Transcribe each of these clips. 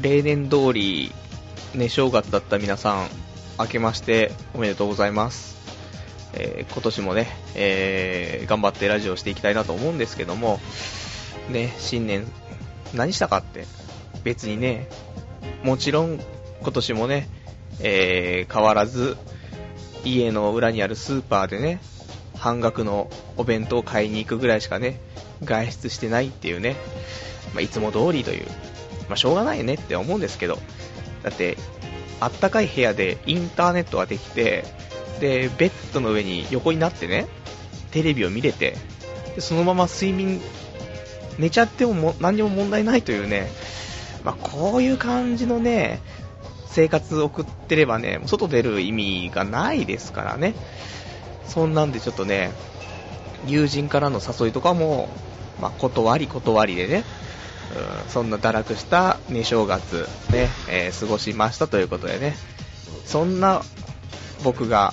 例年通り、ね、正月だった皆さん、明けましておめでとうございます。えー、今年もね、えー、頑張ってラジオしていきたいなと思うんですけども、ね、新年、何したかって、別にね、もちろん今年もね、えー、変わらず、家の裏にあるスーパーでね、半額のお弁当を買いに行くぐらいしかね、外出してないっていうね、まあ、いつも通りという、まあ、しょうがないねって思うんですけど、だって、あったかい部屋でインターネットができて、で、ベッドの上に横になってね、テレビを見れて、でそのまま睡眠、寝ちゃってもも何にも問題ないというね、まあ、こういう感じのね、生活を送ってればね、外出る意味がないですからね。そんなんでちょっとね、友人からの誘いとかも、まあ、断り断りでね、ん、そんな堕落した寝正月、ね、えー、過ごしましたということでね、そんな僕が、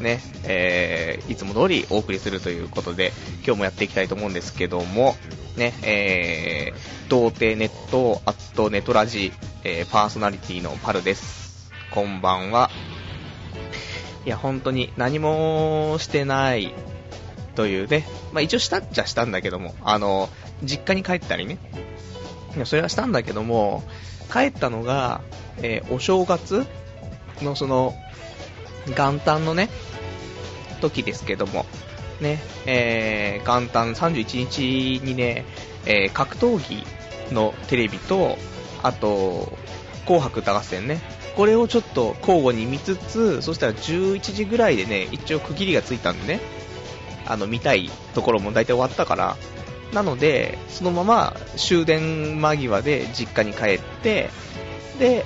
ね、えー、いつも通りお送りするということで、今日もやっていきたいと思うんですけども、ね、えー、童貞ネット、アットネトラジ、えー、パーソナリティのパルです。こんばんは。いや、本当に何もしてないというね、まあ一応したっちゃしたんだけども、あの、実家に帰ったりね、いや、それはしたんだけども、帰ったのが、えー、お正月のその、元旦のね、時ですけども、ね、えー、元旦31日にね、えー、格闘技のテレビと、あと、紅白歌合戦ね、これをちょっと交互に見つつ、そしたら11時ぐらいでね、一応区切りがついたんでね、あの、見たいところも大体終わったから、なので、そのまま終電間際で実家に帰って、で、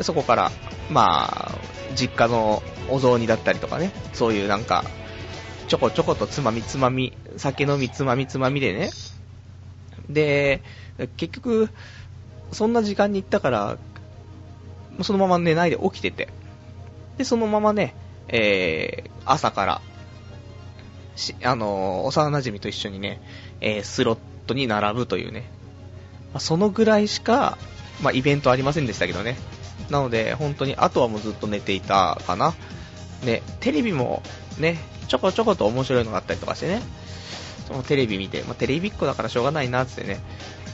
そこから、まあ、実家のお雑煮だったりとかね、そういうなんか、ちょこちょことつまみつまみ、酒飲みつまみつまみでね。で、結局、そんな時間に行ったから、そのまま寝ないで起きてて。で、そのままね、えー、朝から、あのー、幼馴染と一緒にね、えー、スロットに並ぶというね。まあ、そのぐらいしか、まあ、イベントありませんでしたけどね。なので、本当に、あとはもうずっと寝ていたかな。ね、テレビもね、ちょこちょこと面白いのがあったりとかしてね、そのテレビ見て、まあ、テレビっ子だからしょうがないなってね、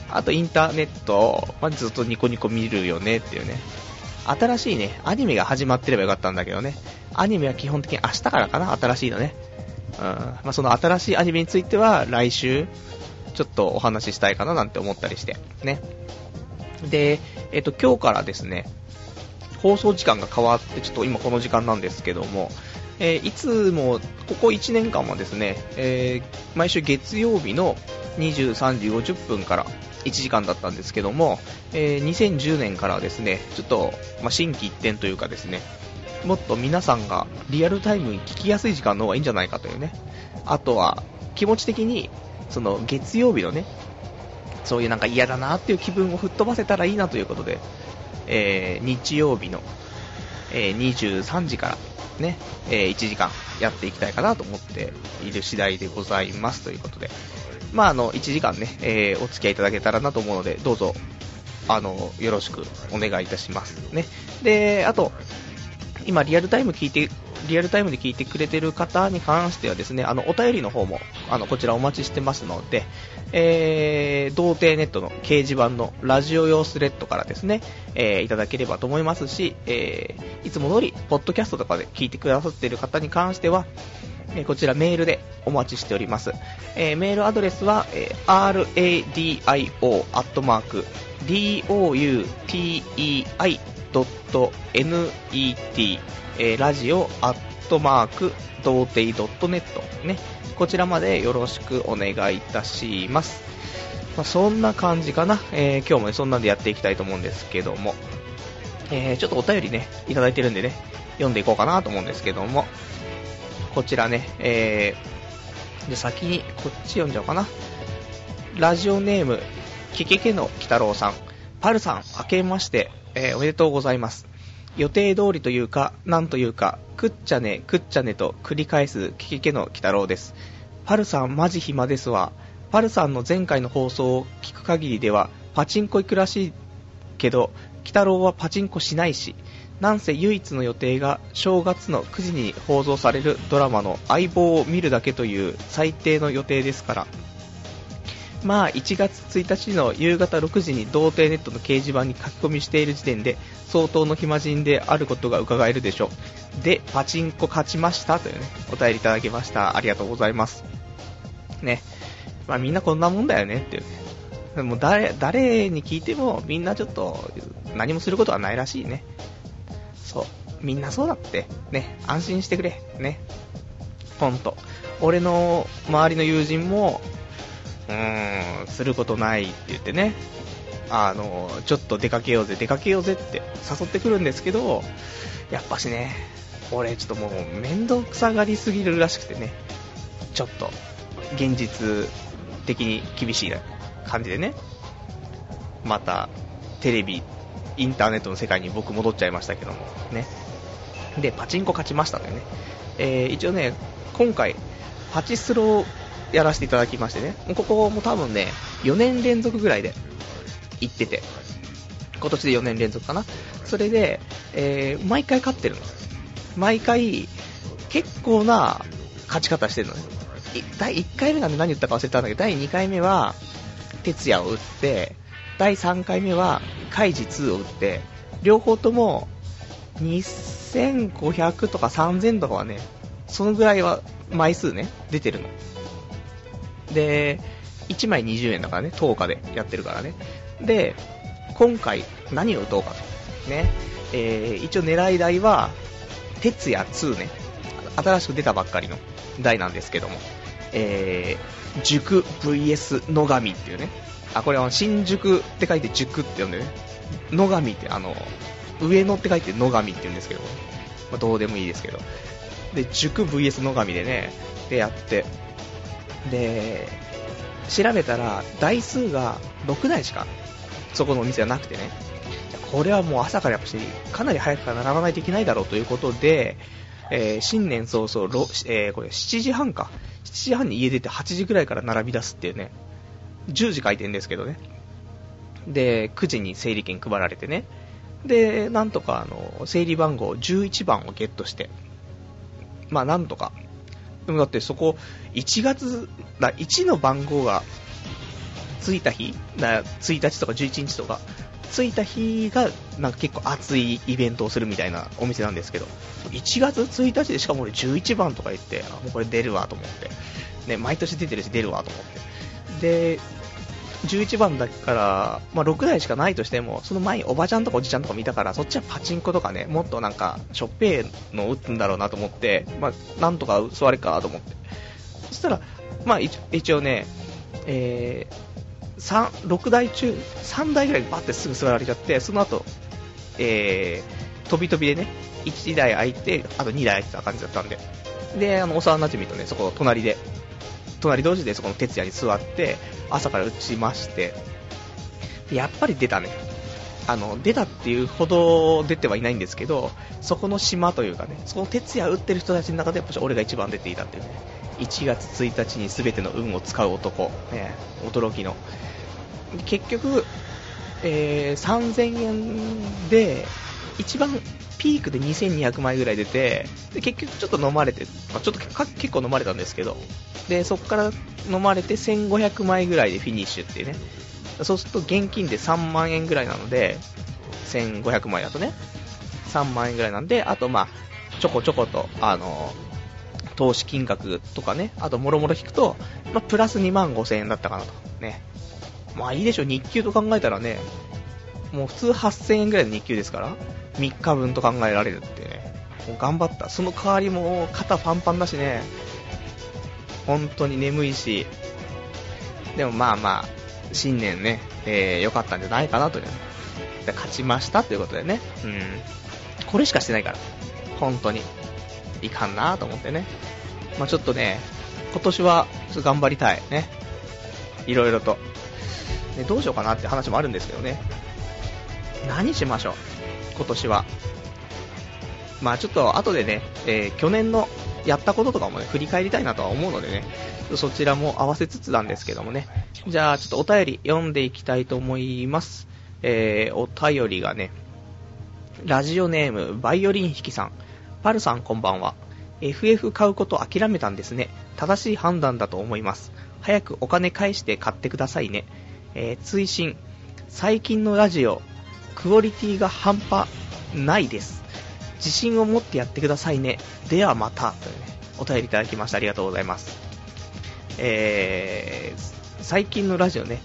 あとインターネット、まあ、ずっとニコニコ見るよねっていうね、新しいね、アニメが始まってればよかったんだけどね、アニメは基本的に明日からかな、新しいのね。うん、まあ、その新しいアニメについては来週、ちょっとお話ししたいかななんて思ったりして、ね。で、えっ、と、今日からですね、放送時間が変わって、ちょっと今この時間なんですけども、えー、いつも、ここ1年間はですね、えー、毎週月曜日の23時50分から1時間だったんですけども、えー、2010年からはですね、ちょっと、まあ、新規一点というかですね、もっと皆さんがリアルタイムに聞きやすい時間の方がいいんじゃないかというね、あとは気持ち的に、その月曜日のね、そういうなんか嫌だなっていう気分を吹っ飛ばせたらいいなということで、えー、日曜日の、えー、23時からね、えー、1時間やっていきたいかなと思っている次第でございますということで、まあ、あの、1時間ね、えー、お付き合いいただけたらなと思うので、どうぞ、あの、よろしくお願いいたしますね。で、あと、今リアルタイム聞いて、リアルタイムで聞いてくれてる方に関してはですね、あの、お便りの方も、あの、こちらお待ちしてますので、えー、童貞ネットの掲示板のラジオ用スレッドからですね、えー、いただければと思いますし、えー、いつも通り、ポッドキャストとかで聞いてくださっている方に関しては、えー、こちらメールでお待ちしております。えー、メールアドレスは、えー、radio.net、えー、ラジオアットマーク、童貞 .net ね、こちらまでよろしくお願いいたします。まあ、そんな感じかな、えー、今日もね、そんなんでやっていきたいと思うんですけども、えー、ちょっとお便りね、いただいてるんでね、読んでいこうかなと思うんですけども、こちらね、えー、で、先にこっち読んじゃおうかな。ラジオネーム、ケケケの鬼太郎さん、パルさん、明けまして、えー、おめでとうございます。予定通りというか、なんというか、くっちゃね、くっちゃねと繰り返すケケケの鬼太郎です。パルさんマジ暇ですわ。パルさんの前回の放送を聞く限りでは、パチンコ行くらしいけど、北郎はパチンコしないし、なんせ唯一の予定が正月の9時に放送されるドラマの相棒を見るだけという最低の予定ですから。まあ、1月1日の夕方6時に童貞ネットの掲示板に書き込みしている時点で相当の暇人であることが伺えるでしょう。で、パチンコ勝ちましたというね、お便りいただきました。ありがとうございます。ね。まあみんなこんなもんだよねっていうね。でも誰、誰に聞いてもみんなちょっと何もすることはないらしいね。そう。みんなそうだって。ね。安心してくれ。ね。ほんと。俺の周りの友人も、うん、することないって言ってね。あの、ちょっと出かけようぜ、出かけようぜって誘ってくるんですけど、やっぱしね、俺ちょっともう面倒くさがりすぎるらしくてね、ちょっと、現実的に厳しい感じでね、また、テレビ、インターネットの世界に僕戻っちゃいましたけども、ね。で、パチンコ勝ちましたのでね。えー、一応ね、今回、パチスロをやらせていただきましてね、ここも多分ね、4年連続ぐらいで行ってて、今年で4年連続かな。それで、えー、毎回勝ってるの。毎回、結構な勝ち方してるのね。第1回目なんで何言ったか忘れたんだけど、第2回目は、徹夜を打って、第3回目は、カイジ2を打って、両方とも、2500とか3000とかはね、そのぐらいは枚数ね、出てるの。で、1枚20円だからね、10日でやってるからね。で、今回何を打とうかと。ね。えー、一応狙い台は、徹夜2ね。新しく出たばっかりの台なんですけども。えー、塾 VS 野上っていうね。あ、これは新宿って書いて塾って呼んでね。野上ってあの、上野って書いて野上って言うんですけど、まあ、どうでもいいですけど。で、塾 VS 野上でね、でやって、で、調べたら台数が6台しかそこのお店はなくてね、これはもう朝からやっぱしかなり早くから並ばないといけないだろうということで、えー、新年早々、えー、これ7時半か、7時半に家出て8時ぐらいから並び出すっていうね、10時開店ですけどね、で、9時に整理券配られてね、で、なんとかあの、整理番号11番をゲットして、まあなんとか、でもだってそこ、1月、だ1の番号がついた日、だ1日とか11日とか、ついた日がなんか結構熱いイベントをするみたいなお店なんですけど、1月1日でしかも俺11番とか言って、もうこれ出るわと思って、ね、毎年出てるし出るわと思って。で、11番だから、まあ、6台しかないとしても、その前におばちゃんとかおじちゃんとか見たから、そっちはパチンコとかね、もっとなんか、しょっぺーの打つんだろうなと思って、まあ、なんとか座れかと思って。そしたら、まあ、一応ね、えー、3、6台中、3台ぐらいバッてすぐ座られちゃって、その後、えー、飛び飛びでね、1台空いて、あと2台空いてた感じだったんで。で、あの、幼馴染とね、そこ、隣で、隣同士でそこの徹夜に座って、朝から打ちまして、やっぱり出たね。あの、出たっていうほど出てはいないんですけど、そこの島というかね、そこの徹夜打ってる人たちの中でやっぱ俺が一番出ていたっていうね、1月1日に全ての運を使う男、ね、驚きの。結局、えー、3000円で、一番ピークで2200枚ぐらい出て、で結局ちょっと飲まれて、まあ、ちょっと結構飲まれたんですけど、で、そこから飲まれて1500枚ぐらいでフィニッシュっていうね。そうすると現金で3万円ぐらいなので、1500枚だとね、3万円ぐらいなんで、あとまあ、ちょこちょこと、あの、投資金額とかね、あともろもろ引くと、まあ、プラス2万5000円だったかなと。ね。まあいいでしょう、日給と考えたらね、もう普通8000円ぐらいの日給ですから、3日分と考えられるってね、もう頑張った。その代わりも肩パンパンだしね、本当に眠いし、でもまあまあ、新年ね、えー、良かったんじゃないかなという、ね、で勝ちましたということでね、うん、これしかしてないから、本当に、いかんなと思ってね、まあちょっとね、今年は頑張りたいね、いろいろと、ね、どうしようかなって話もあるんですけどね、何しましょう、今年は。まあちょっと後でね、えー、去年のやったこととかもね、振り返りたいなとは思うのでね、そちらも合わせつつなんですけどもね。じゃあ、ちょっとお便り読んでいきたいと思います。えー、お便りがね、ラジオネーム、バイオリン弾きさん。パルさんこんばんは。FF 買うこと諦めたんですね。正しい判断だと思います。早くお金返して買ってくださいね。えー、追伸。最近のラジオ、クオリティが半端ないです。自信を持ってやってくださいね。ではまた。というね、お便りいただきましてありがとうございます。えー、最近のラジオね、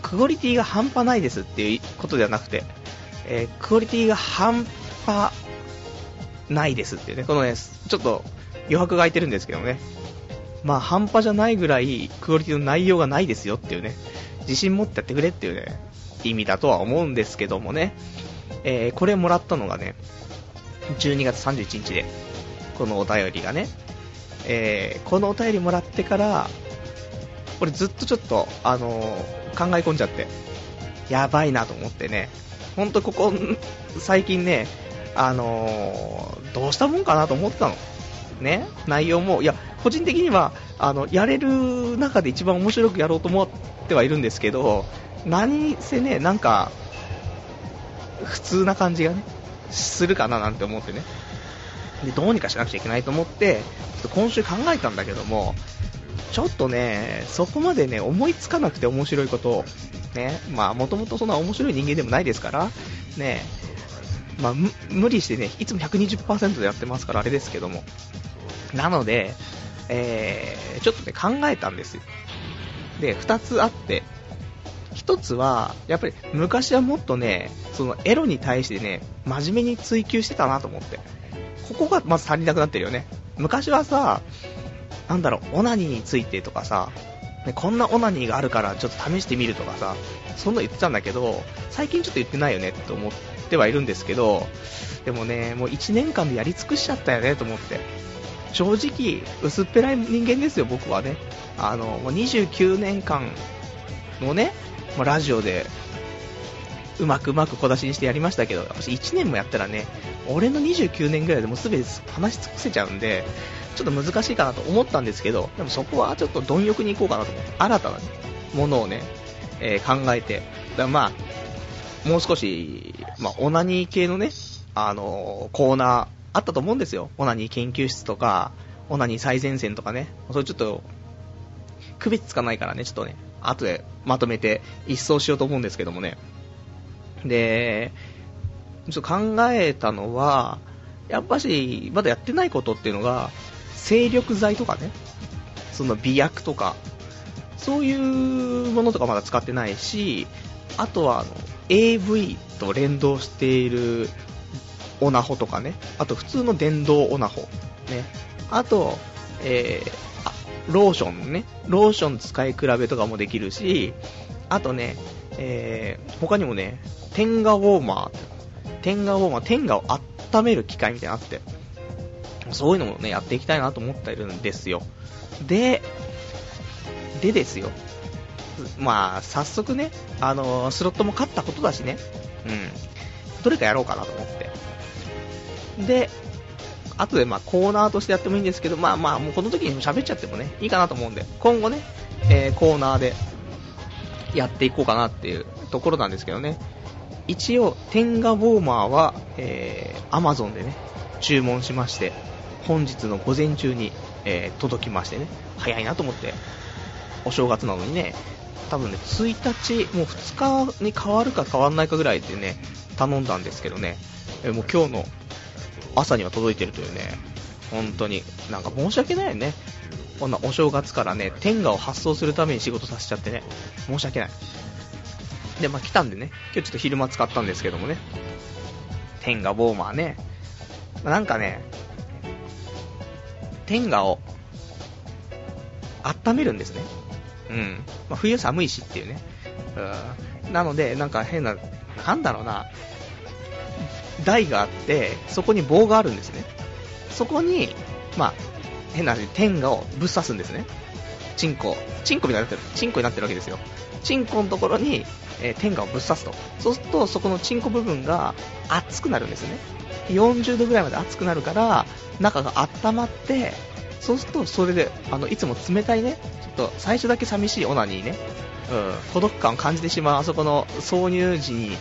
クオリティが半端ないですっていうことではなくて、えー、クオリティが半端ないですっていうね、このね、ちょっと余白が空いてるんですけどね、まあ半端じゃないぐらいクオリティの内容がないですよっていうね、自信持ってやってくれっていうね、意味だとは思うんですけどもね、えー、これもらったのがね、12月31日で、このお便りがね、えー、このお便りもらってから、俺ずっとちょっと、あのー、考え込んじゃって、やばいなと思ってね、ほんとここ、最近ね、あのー、どうしたもんかなと思ってたの。ね、内容も、いや、個人的には、あの、やれる中で一番面白くやろうと思ってはいるんですけど、何せね、なんか、普通な感じがね、するかななんて思ってね。で、どうにかしなくちゃいけないと思って、ちょっと今週考えたんだけども、ちょっとね、そこまでね、思いつかなくて面白いことを、ね、まあ、もともとそんな面白い人間でもないですから、ね、まあ、無理してね、いつも120%でやってますからあれですけども。なので、えー、ちょっとね、考えたんですよ。で、2つあって、1つは、やっぱり昔はもっとね、そのエロに対してね、真面目に追求してたなと思って。ここがまず足りなくなってるよね。昔はさ、なんだろう、オナニーについてとかさ、ね、こんなオナニーがあるからちょっと試してみるとかさ、そんな言ってたんだけど、最近ちょっと言ってないよねって思ってはいるんですけど、でもね、もう1年間でやり尽くしちゃったよねと思って。正直、薄っぺらい人間ですよ、僕はね。あの、もう29年間のね、もうラジオで、うまくうまく小出しにしてやりましたけど、私1年もやったらね、俺の29年ぐらいでもうすべて話し尽くせちゃうんで、ちょっと難しいかなと思ったんですけど、でもそこはちょっと貪欲にいこうかなと思って、新たな、ものをね、えー、考えて、だまあ、もう少し、まあ、オナニー系のね、あのー、コーナーあったと思うんですよ。オナニー研究室とか、オナニー最前線とかね、それちょっと、区別つかないからね、ちょっとね、後でまとめて一掃しようと思うんですけどもね。で、ちょっと考えたのは、やっぱし、まだやってないことっていうのが、精力剤とかね、その美薬とか、そういうものとかまだ使ってないし、あとはあの AV と連動しているオナホとかね、あと普通の電動オナホ、ね、あと、えー、ローションね、ローション使い比べとかもできるし、あとね、えー、他にもね、テンガウォーマー、テンガウォーマー、テンガを温める機械みたいなのあって、そういうのもね、やっていきたいなと思ってるんですよ。で、でですよ。まあ、早速ね、あのー、スロットも勝ったことだしね、うん。どれかやろうかなと思って。で、後でまあコーナーとしてやってもいいんですけど、まあまあ、もうこの時に喋っちゃってもね、いいかなと思うんで、今後ね、えー、コーナーでやっていこうかなっていうところなんですけどね。一応、テンガウォーマーは、えー、Amazon でね、注文しまして、本日の午前中に、えー、届きましてね、早いなと思って、お正月なのにね、多分ね、1日、もう2日に変わるか変わんないかぐらいでね、頼んだんですけどね、えー、もう今日の朝には届いてるというね、本当に、なんか申し訳ないよね。こんなお正月からね、天下を発送するために仕事させちゃってね、申し訳ない。で、まあ来たんでね、今日ちょっと昼間使ったんですけどもね、天下ウォーマーね、まあ、なんかね、天下を温めるんですね。うん。まあ、冬寒いしっていうね。うん。なので、なんか変な、なんだろうな、台があって、そこに棒があるんですね。そこに、まあ、変な話、天下をぶっ刺すんですね。チンコ。チンコみたいになってる。チンコになってるわけですよ。チンコのところに、えー、天下をぶっ刺すと。そうすると、そこのチンコ部分が熱くなるんですね。40度ぐらいまで熱くなるから、中が温まって、そうすると、それで、あの、いつも冷たいね、ちょっと最初だけ寂しいオナニーね、うん、孤独感を感じてしまうあそこの挿入時に、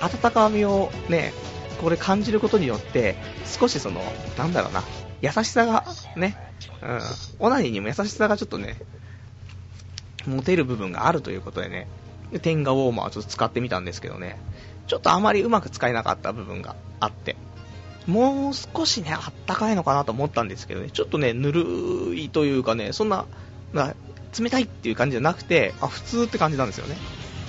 温かみをね、これ感じることによって、少しその、なんだろうな、優しさが、ね、うん、オナニーにも優しさがちょっとね、持てる部分があるということでね、でテンガウォーマーをちょっと使ってみたんですけどね、ちょっとあまりうまく使えなかった部分があって、もう少しね、あったかいのかなと思ったんですけどね、ちょっとね、ぬるいというかね、そんな、な冷たいっていう感じじゃなくて、あ、普通って感じなんですよね。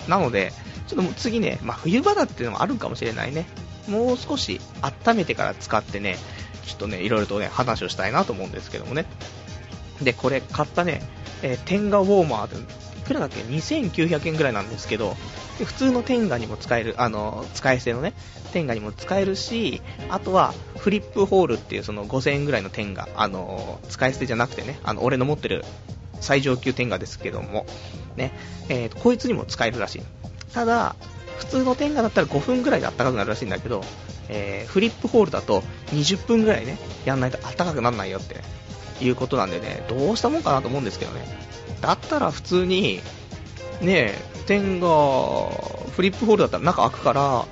なので、ちょっともう次ね、まあ、冬場だっていうのもあるかもしれないね。もう少し温めてから使ってね、ちょっとね、いろいろとね、話をしたいなと思うんですけどもね。で、これ買ったね、えー、テンガウォーマーで、いくらだっけ ?2900 円ぐらいなんですけど、普通のテンガにも使える、あの、使い捨てのね、テンガにも使えるし、あとは、フリップホールっていうその5000円ぐらいのテンガ、あの、使い捨てじゃなくてね、あの、俺の持ってる最上級テンガですけども、ね、えー、こいつにも使えるらしい。ただ、普通のテンガだったら5分ぐらいで暖かくなるらしいんだけど、えー、フリップホールだと20分ぐらいね、やんないと暖かくならないよって、いうことなんでね、どうしたもんかなと思うんですけどね。だったら普通に、ねテンガ、フリップホールだったら中開くから、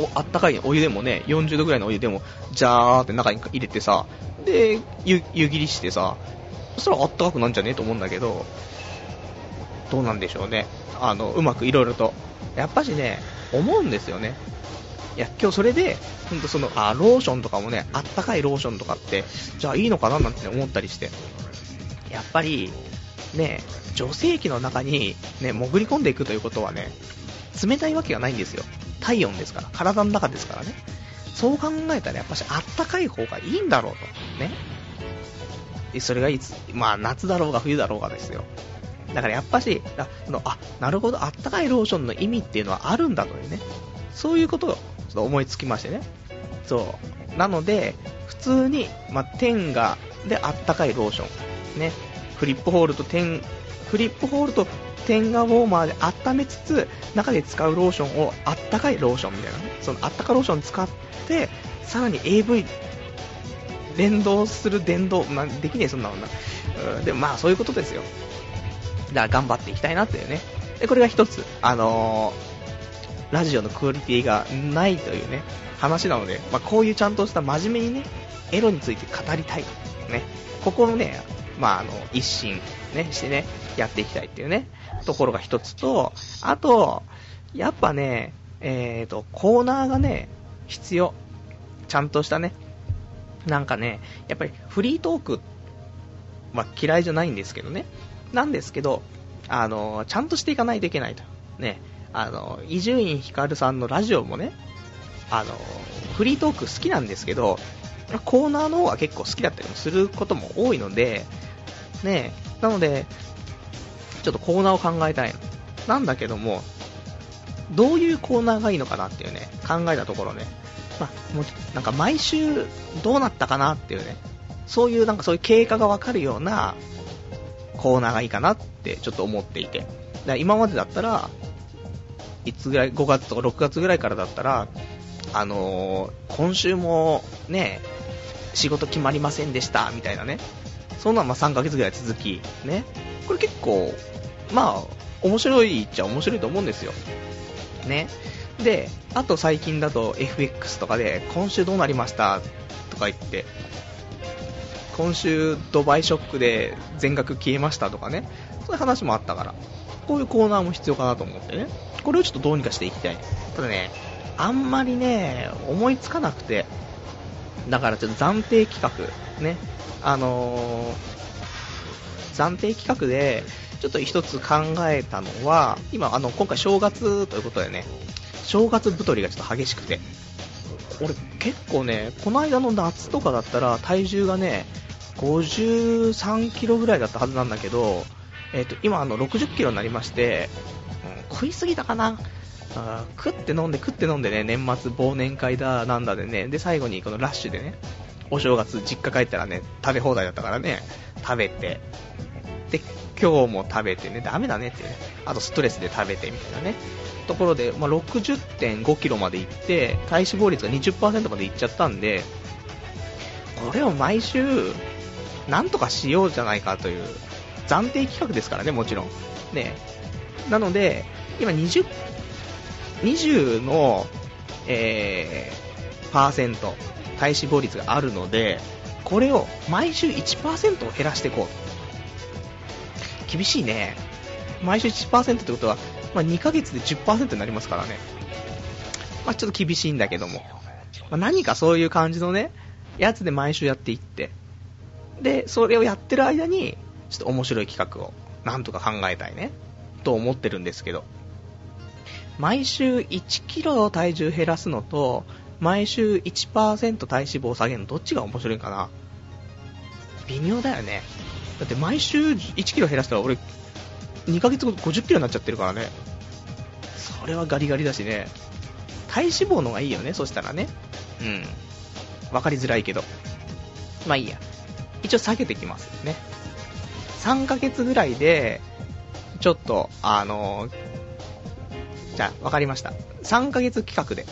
おあったかいお湯でもね、40度ぐらいのお湯でも、ジャーって中に入れてさ、で、湯湯切りしてさ、そしたらあったかくなんじゃねえと思うんだけど、どうなんでしょうね。あの、うまくいろいろと。やっぱしね、思うんですよね。いや、今日それで、ほんとその、あ、ローションとかもね、あったかいローションとかって、じゃあいいのかななんて思ったりして。やっぱり、ね、女性器の中に、ね、潜り込んでいくということはね、冷たいわけがないんですよ。体温ですから。体の中ですからね。そう考えたらやっぱしあったかい方がいいんだろうと。ね。それがいつ、まあ夏だろうが冬だろうがですよ。だからやっぱし、あ、のあなるほど、あったかいローションの意味っていうのはあるんだというね。そういうことをちょっと思いつきましてね。そう。なので、普通に、まあ、テンガであったかいローション。ね。フリップホールとテン、フリップホールとテンガウォーマーで温めつつ、中で使うローションをあったかいローションみたいなね。そのあったかローション使って、さらに AV 連動する電動、まあ、できねえ、そんなのな。でもまあ、そういうことですよ。だから頑張っていきたいなっていうね。で、これが一つ、あのー、ラジオのクオリティがないというね、話なので、まあ、こういうちゃんとした真面目にね、エロについて語りたい。ね。ここのね、まあ、あの、一心、ね、してね、やっていきたいっていうね、ところが一つと、あと、やっぱね、えーと、コーナーがね、必要。ちゃんとしたね、なんかね、やっぱりフリートークは嫌いじゃないんですけどね。なんですけど、あの、ちゃんとしていかないといけないと。ね。あの、伊集院光さんのラジオもね、あの、フリートーク好きなんですけど、コーナーの方が結構好きだったりもすることも多いので、ねなので、ちょっとコーナーを考えたいの。なんだけども、どういうコーナーがいいのかなっていうね、考えたところね、まあ、もうなんか毎週どうなったかなっていうね、そういうなんかそういう経過がわかるようなコーナーがいいかなってちょっと思っていて。だ今までだったら、いつぐらい、5月とか6月ぐらいからだったら、あのー、今週もね、仕事決まりませんでした、みたいなね。そんなまあ3ヶ月ぐらい続き、ね。これ結構、まあ、面白いっちゃ面白いと思うんですよ。ね。で、あと最近だと FX とかで、今週どうなりました？とか言って、今週ドバイショックで全額消えましたとかね、そういう話もあったから、こういうコーナーも必要かなと思ってね、これをちょっとどうにかしていきたい。ただね、あんまりね、思いつかなくて、だからちょっと暫定企画、ね、あのー、暫定企画で、ちょっと一つ考えたのは、今、あの、今回正月ということでね、正月太りがちょっと激しくて、俺結構ね、この間の夏とかだったら体重がね、53キロぐらいだったはずなんだけど、えっ、ー、と、今あの60キロになりまして、うん、食いすぎたかな。あ食って飲んで食って飲んでね、年末忘年会だなんだでね、で最後にこのラッシュでね、お正月実家帰ったらね、食べ放題だったからね、食べて、で、今日も食べてね、ダメだねってね、あとストレスで食べてみたいなね、ところで、まあ、60.5キロまで行って、体脂肪率が20%までいっちゃったんで、これを毎週、なんとかしようじゃないかという、暫定企画ですからね、もちろん。ね、なので、今20、20の、えー、パーセント、体脂肪率があるので、これを毎週1%を減らしていこう。厳しいね。毎週1%ってことは、まあ、2ヶ月で10%になりますからね。まあ、ちょっと厳しいんだけども。まあ、何かそういう感じのね、やつで毎週やっていって。で、それをやってる間に、ちょっと面白い企画を、なんとか考えたいね。と思ってるんですけど。毎週1キロ体重減らすのと、毎週1%体脂肪を下げるのどっちが面白いかな微妙だよね。だって毎週1キロ減らしたら俺、2ヶ月後50キロになっちゃってるからね。それはガリガリだしね。体脂肪の方がいいよね、そしたらね。うん。わかりづらいけど。まあいいや。一応下げてきますね。3ヶ月ぐらいで、ちょっと、あのー、じゃあ、わかりました。3ヶ月企画で、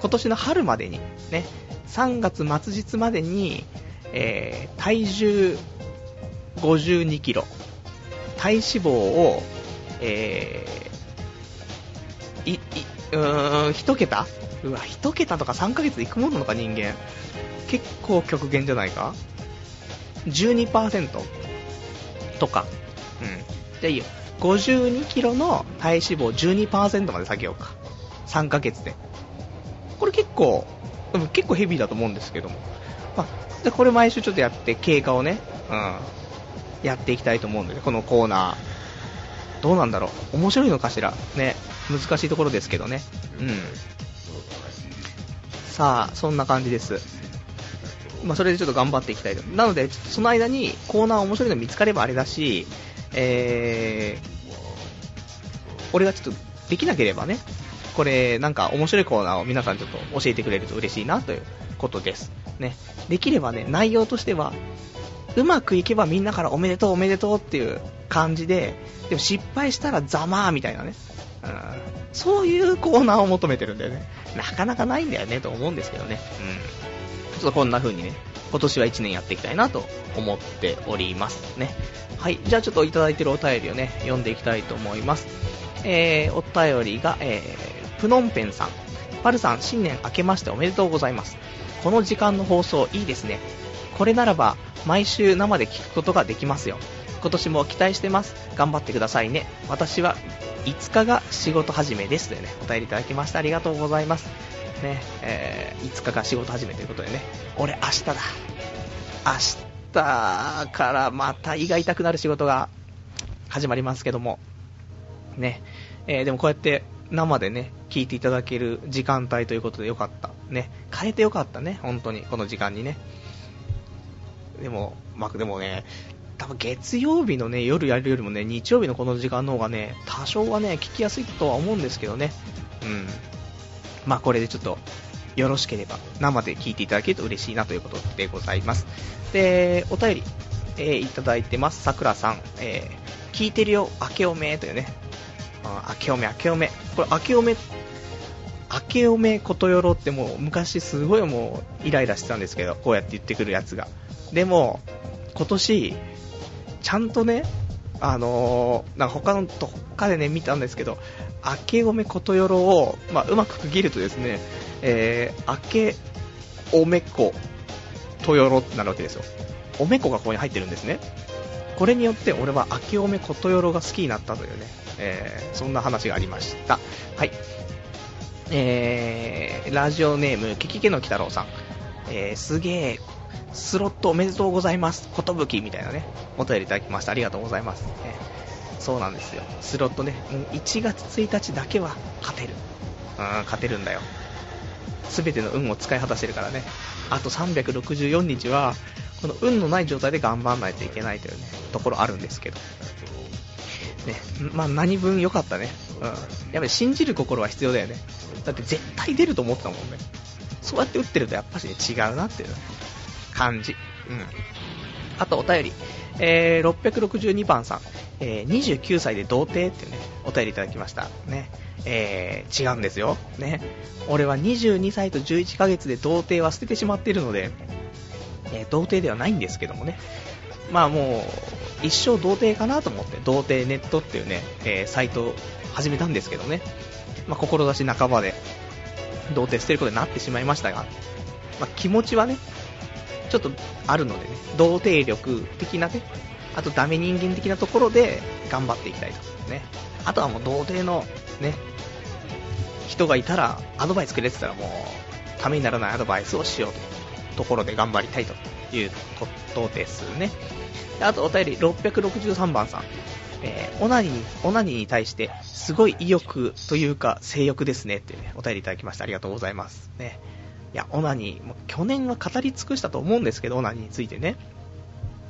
今年の春までに、ね、3月末日までに、えー、体重52キロ、体脂肪を、えー、い、い、うーん、1桁？うわ、1桁とか3ヶ月でいくもんなのか、人間。結構極限じゃないか ?12% とか。うん。じゃあいいよ。52キロの体脂肪12%まで下げようか。3ヶ月で。これ結構、結構ヘビーだと思うんですけども。まあ、でこれ毎週ちょっとやって、経過をね、うん、やっていきたいと思うんで、このコーナー。どうなんだろう面白いのかしらね、難しいところですけどね。うん。さあ、そんな感じです。まあ、それでちょっと頑張っていきたいと。なので、その間にコーナー面白いの見つかればあれだし、えー、俺がちょっとできなければね、これなんか面白いコーナーを皆さんちょっと教えてくれると嬉しいなということです。ね。できればね、内容としては、うまくいけばみんなからおめでとうおめでとうっていう感じで、でも失敗したらざまーみたいなね。うん、そういうコーナーを求めてるんだよね。なかなかないんだよねと思うんですけどね。うん。ちょっとこんな風にね、今年は1年やっていきたいなと思っておりますね。はい。じゃあちょっといただいてるお便りをね、読んでいきたいと思います。えー、お便りが、えー、プノンペンさん。パルさん、新年明けましておめでとうございます。この時間の放送いいですね。これならば、毎週生で聞くことができますよ。今年も期待してます。頑張ってくださいね。私は5日が仕事始めです。というね、お便りいただきましてありがとうございます。ね、えー、5日が仕事始めということでね、俺明日だ。明日からまた胃が痛くなる仕事が始まりますけども、ね、えー、でもこうやって生でね、聞いていただける時間帯ということでよかった。ね、変えてよかったね、本当に、この時間にね。でも、まあ、でもね、多分月曜日のね、夜やるよりもね、日曜日のこの時間の方がね、多少はね、聞きやすいとは思うんですけどね。うん。まあ、これでちょっと、よろしければ、生で聞いていただけると嬉しいなということでございます。で、お便り、えー、いただいてます。さくらさん、えー、聞いてるよ、明けおめというね、明けおめ、明けおめ。これ、明けおめ、明けおめことよろってもう昔すごいもうイライラしてたんですけど、こうやって言ってくるやつが。でも、今年、ちゃんとね、あのー、なんか他のどっかでね、見たんですけど、明けおめことよろを、まあ、うまく区切るとですね、えー、明けおめことよろってなるわけですよ。おめこがここに入ってるんですね。これによって俺は明けおめことよろが好きになったというね、えー、そんな話がありました。はい。えー、ラジオネーム、キキケの鬼太郎さん。えー、すげえ、スロットおめでとうございます。ことぶきみたいなね、お便りいただきました。ありがとうございます。えー、そうなんですよ。スロットね、1月1日だけは勝てる。うん、勝てるんだよ。すべての運を使い果たしてるからね。あと364日は、この運のない状態で頑張らないといけないというね、ところあるんですけど。ね、まあ何分良かったね。うん。やっぱり信じる心は必要だよね。だって絶対出ると思ってたもんね。そうやって打ってるとやっぱし、ね、違うなっていう感じ。うん。あとお便り。えー、662番さん。えー、29歳で童貞っていうね、お便りいただきました。ね。えー、違うんですよ。ね。俺は22歳と11ヶ月で童貞は捨ててしまっているので、えー、童貞ではないんですけどもね。まあもう、一生童貞かなと思って、童貞ネットっていうね、えー、サイトを始めたんですけどね、まあ、志半ばで、童貞捨てることになってしまいましたが、まあ、気持ちはね、ちょっとあるのでね、童貞力的なね、あとダメ人間的なところで頑張っていきたいと。ね。あとはもう童貞のね、人がいたら、アドバイスくれてたらもう、ためにならないアドバイスをしようというところで頑張りたいということですね。あとお便り663番さん。えー、オナニー、オナニーに対して、すごい意欲というか、性欲ですねってね、お便りいただきました。ありがとうございます。ね。いや、オナニー、も去年は語り尽くしたと思うんですけど、オナニーについてね。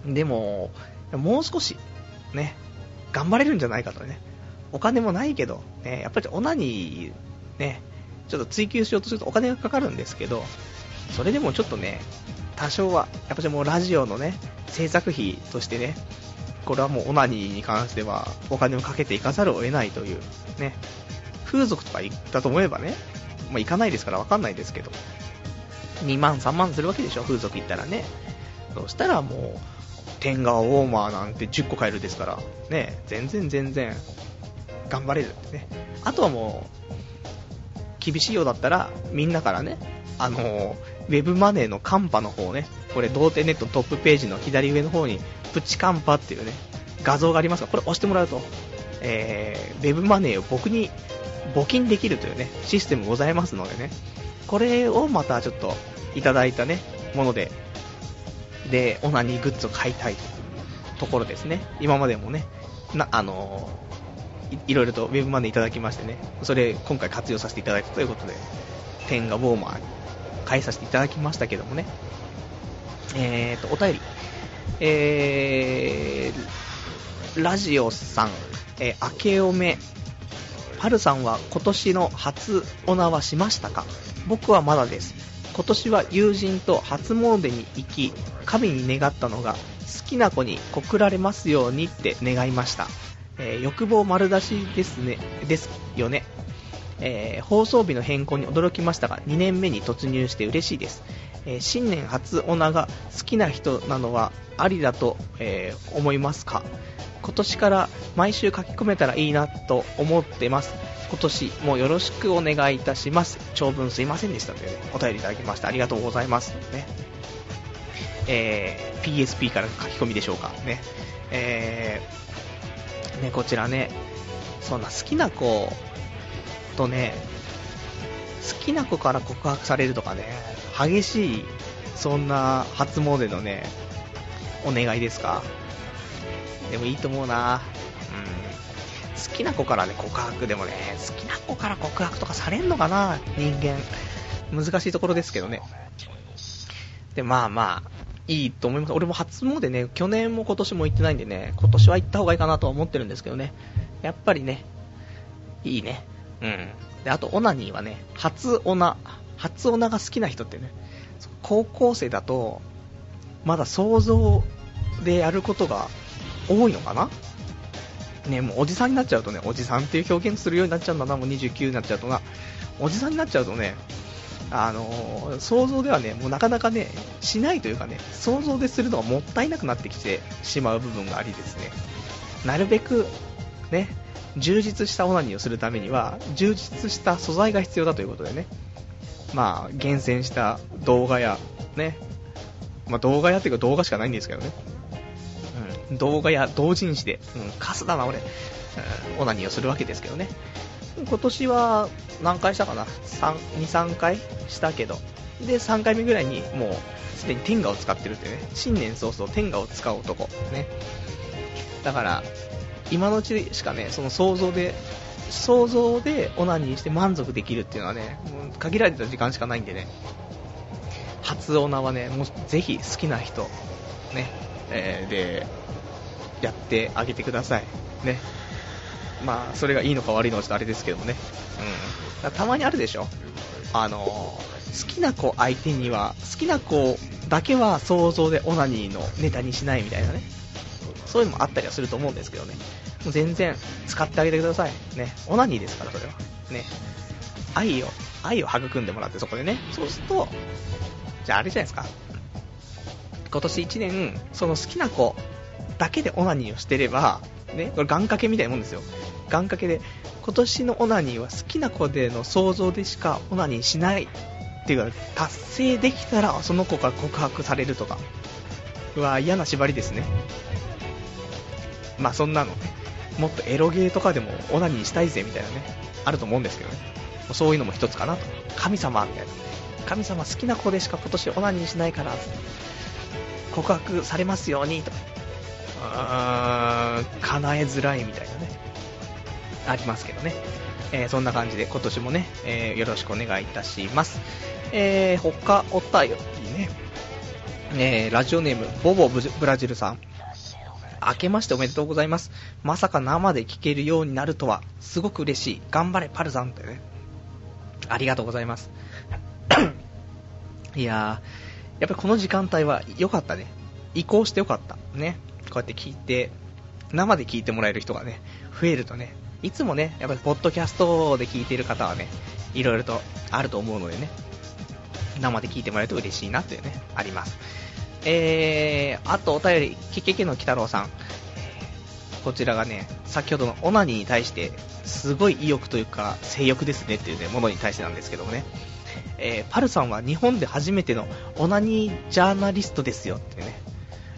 でも、もう少し、ね、頑張れるんじゃないかとね。お金もないけど、ね、やっぱりオナニー、ね、ちょっと追求しようとするとお金がかかるんですけど、それでもちょっとね、多少は、やっぱりもうラジオのね、制作費としてね、これはもうオナニーに関してはお金をかけていかざるを得ないという、ね、風俗とか行ったと思えばね、まあ、行かないですからわかんないですけど、2万、3万するわけでしょ、風俗行ったらね。そしたらもう、天川ウォーマーなんて10個買えるですから、ね、全然全然、頑張れるね。あとはもう、厳しいようだったら、みんなからね、あのウェブマネーのカンパの方ね、これ、童貞ネットトップページの左上の方に、プチカンパっていうね、画像がありますが、これ押してもらうと、えー、ウェブマネーを僕に募金できるというね、システムございますのでね、これをまたちょっと、いただいたね、もので、で、オナニーグッズを買いたいと。ころですね。今までもね、な、あの、いろいろとウェブマネーいただきましてね、それ今回活用させていただいたということで、天がウォーマーに返させていただきましたけどもね、えーと、お便り、えー、ラジオさん、えー、明けおめ、はるさんは今年の初オナはしましたか？僕はまだです。今年は友人と初詣に行き、神に願ったのが、好きな子に告られますようにって願いました。えー、欲望丸出しですね、ですよね。えー、放送日の変更に驚きましたが、2年目に突入して嬉しいです。えー、新年初オナが好きな人なのはありだと、え、思いますか？今年から毎週書き込めたらいいなと思ってます。今年もよろしくお願いいたします。長文すいませんでしたという、ね、お便りいただきましてありがとうございます。ね。えー、PSP から書き込みでしょうか。ね。えー、ね、こちらね、そんな好きな子とね、好きな子から告白されるとかね、激しい、そんな初詣のね、お願いですか。でもいいと思うな。好きな子からね、告白でもね、好きな子から告白とかされんのかな、人間。難しいところですけどね。で、まあまあ、いいと思います。俺も初詣ね、去年も今年も行ってないんでね、今年は行った方がいいかなとは思ってるんですけどね。やっぱりね、いいね。うん。で、あと、オナニーはね、初オナ、初オナが好きな人ってね、高校生だと、まだ想像でやることが多いのかなね、もうおじさんになっちゃうとね、おじさんっていう表現するようになっちゃうんだな、もう29になっちゃうとな、おじさんになっちゃうとね、あのー、想像ではね、もうなかなかね、しないというかね、想像でするのがもったいなくなってきてしまう部分がありですね、なるべく、ね、充実したオナニーをするためには、充実した素材が必要だということでね、まあ、厳選した動画や、ね、まあ、動画やっていうか動画しかないんですけどね、動画や同人誌で、うん、カスだな俺、うん、オナニーをするわけですけどね。今年は何回したかな ?3、2、3回したけど。で、3回目ぐらいにもうすでに天下を使ってるってね。新年早々天下を使う男。ね。だから、今のうちしかね、その想像で、想像でオナニーして満足できるっていうのはね、もう限られた時間しかないんでね。初オナはね、もうぜひ好きな人、ね、えー、で、やってあげてください。ね。まあ、それがいいのか悪いのかちょっとあれですけどもね。うん。たまにあるでしょあの好きな子相手には、好きな子だけは想像でオナニーのネタにしないみたいなね。そういうのもあったりはすると思うんですけどね。もう全然使ってあげてください。ね。オナニーですから、それは。ね。愛を、愛を育んでもらってそこでね。そうすると、じゃああれじゃないですか。今年1年、その好きな子だけでオナニーをしてれば、ね、これ願掛けみたいなもんですよ。願掛けで、今年のオナニーは好きな子での想像でしかオナニーしないっていうか、達成できたらその子から告白されるとか。うわ、嫌な縛りですね。まあそんなのね、もっとエロゲーとかでもオナニーしたいぜみたいなね、あると思うんですけどね。そういうのも一つかなと。神様みたいな。神様好きな子でしか今年オナニーしないから、告白されますようにと。あ、叶えづらいみたいなね。ありますけどね。えー、そんな感じで今年もね、えー、よろしくお願いいたします。えー、他お便りね。えー、ラジオネーム、ボボブラジルさん。明けましておめでとうございます。まさか生で聴けるようになるとは、すごく嬉しい。頑張れ、パルさんってね。ありがとうございます。いやー、やっぱりこの時間帯は良かったね。移行して良かった。ね。こうやって聞いて、生で聞いてもらえる人がね、増えるとね、いつもね、やっぱりポッドキャストで聞いてる方はね、いろいろとあると思うのでね、生で聞いてもらえると嬉しいなっていうね、あります。えー、あとお便り、けけけの鬼太郎さん。こちらがね、先ほどのオナニーに対して、すごい意欲というか、性欲ですねっていうね、ものに対してなんですけどもね。えー、パルさんは日本で初めてのオナニージャーナリストですよってね。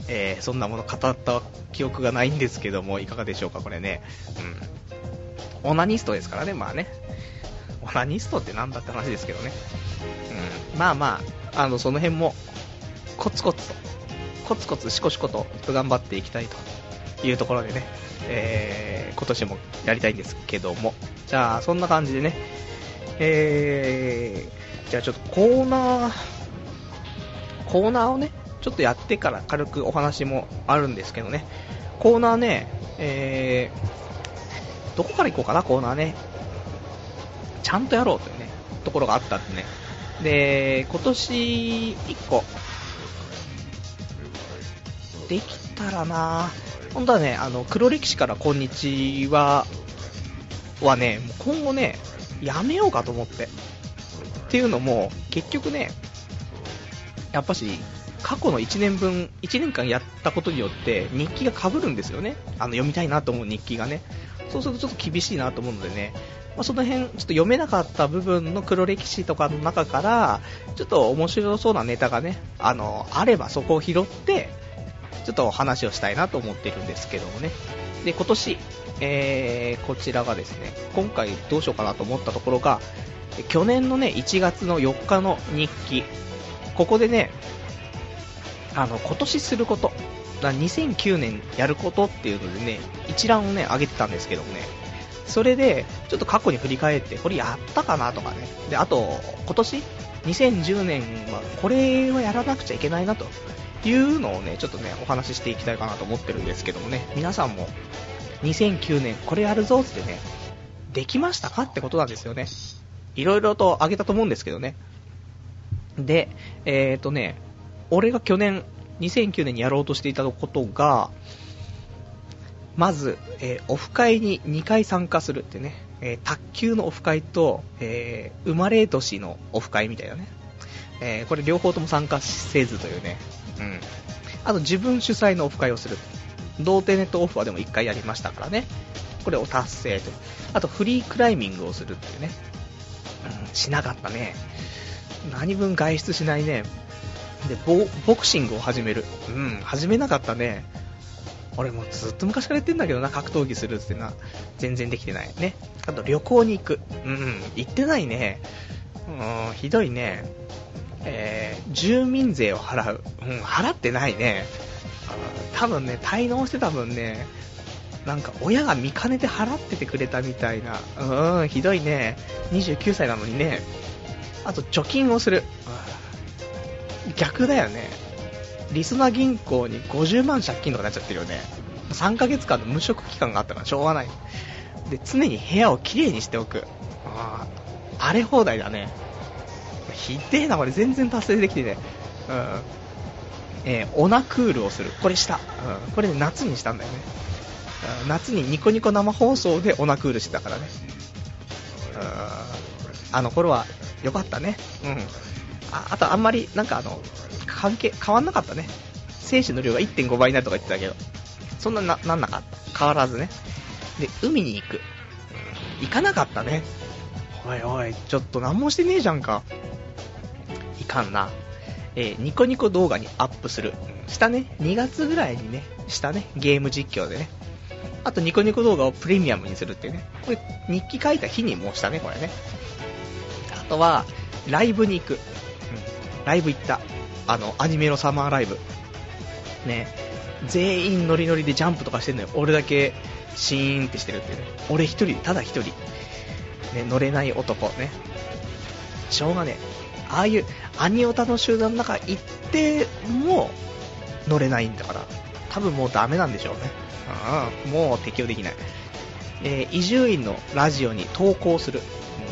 えー、そんなもの語った記憶がないんですけども、いかがでしょうか、これね。うん。オナニストですからね、まあね。オナニストってなんだって話ですけどね。うん。まあまあ、あの、その辺も、コツコツと、コツコツシコシコと頑張っていきたいというところでね、えー、今年もやりたいんですけども、じゃあ、そんな感じでね、えー、じゃあちょっとコーナー、コーナーをね、ちょっとやってから軽くお話もあるんですけどね、コーナーね、えー、どこから行こうかな、コーナーね。ちゃんとやろうというね、ところがあったんでね。で、今年1個、できたらな本当はね、あの、黒歴史からこんにちは、はね、もう今後ね、やめようかと思って。っていうのも、結局ね、やっぱし、過去の1年分、1年間やったことによって日記が被るんですよね。あの、読みたいなと思う日記がね。そうするとちょっと厳しいなと思うのでね、まあ、その辺、ちょっと読めなかった部分の黒歴史とかの中から、ちょっと面白そうなネタがね、あの、あればそこを拾って、ちょっと話をしたいなと思っているんですけどもね。で、今年、えー、こちらがですね、今回どうしようかなと思ったところが、去年のね、1月の4日の日記、ここでね、あの、今年すること、2009年やることっていうのでね、一覧をね、上げてたんですけどもね、それで、ちょっと過去に振り返って、これやったかなとかね、で、あと、今年、2010年はこれはやらなくちゃいけないなと。いうのをね、ちょっとね、お話ししていきたいかなと思ってるんですけどもね、皆さんも2009年これやるぞってね、できましたかってことなんですよね。いろいろとあげたと思うんですけどね。で、えーとね、俺が去年、2009年にやろうとしていたことが、まず、えー、オフ会に2回参加するってね、えー、卓球のオフ会と、えー、生まれ年のオフ会みたいなね、えこれ両方とも参加せずというね、うん。あと自分主催のオフ会をする。童貞ネットオフはでも1回やりましたからね。これを達成と。あとフリークライミングをするっていうね。うん、しなかったね。何分外出しないね。で、ボボクシングを始める。うん、始めなかったね。俺もずっと昔から言ってんだけどな、格闘技するってな。全然できてない。ね。あと旅行に行く。うん、行ってないね。うん、ひどいね。えー、住民税を払う。うん、払ってないね。多分ね、滞納してた分ね、なんか親が見かねて払っててくれたみたいな。うん、ひどいね。29歳なのにね。あと貯金をする。逆だよね。リスナー銀行に50万借金とかなっちゃってるよね。3ヶ月間の無職期間があったからしょうがない。で、常に部屋をきれいにしておく。あ荒れ放題だね。ひでえな、これ全然達成できてね。うん。えー、オナクールをする。これした。うん。これ、ね、夏にしたんだよね。うん、夏にニコニコ生放送でオナクールしてたからね。うん。あの頃は良かったね。うん。ああと、あんまり、なんかあの、関係、変わんなかったね。精子の量が1.5倍になるとか言ってたけど、そんなな、なんなかった。変わらずね。で、海に行く。行かなかったね。おいおい、ちょっと何もしてねえじゃんか。いかんな。えーニコニコ動画にアップする。したね。2月ぐらいにね、したね。ゲーム実況でね。あとニコニコ動画をプレミアムにするってね。これ、日記書いた日にもうしたね、これね。あとは、ライブに行く。ライブ行った。あの、アニメのサマーライブ。ね。全員ノリノリでジャンプとかしてんのよ。俺だけ、シーンってしてるっていうね。俺一人、ただ一人。ね、乗れない男ね。しょうがねえ。ああいう、アニオタの集団の中行っても、乗れないんだから。多分もうダメなんでしょうね。うん、もう適用できない。えー伊集院のラジオに投稿する。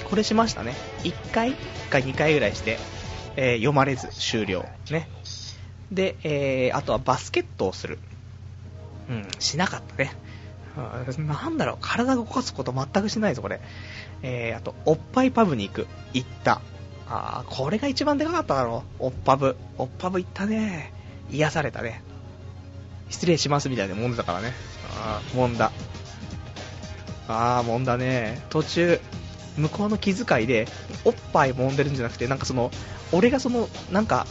これしましたね。1回か2回ぐらいして、えー読まれず終了。ね。で、えーあとはバスケットをする。うん、しなかったね。うんなんだろう、体動かすこと全くしないぞ、これ。えー、あと、おっぱいパブに行く。行った。あー、これが一番でかかっただろう。おっぱぶ。おっぱぶ行ったね。癒されたね。失礼しますみたいなもんだからね。あー、もんだ。あー、もんだね。途中、向こうの気遣いで、おっぱい揉んでるんじゃなくて、なんかその、俺がその、なんか、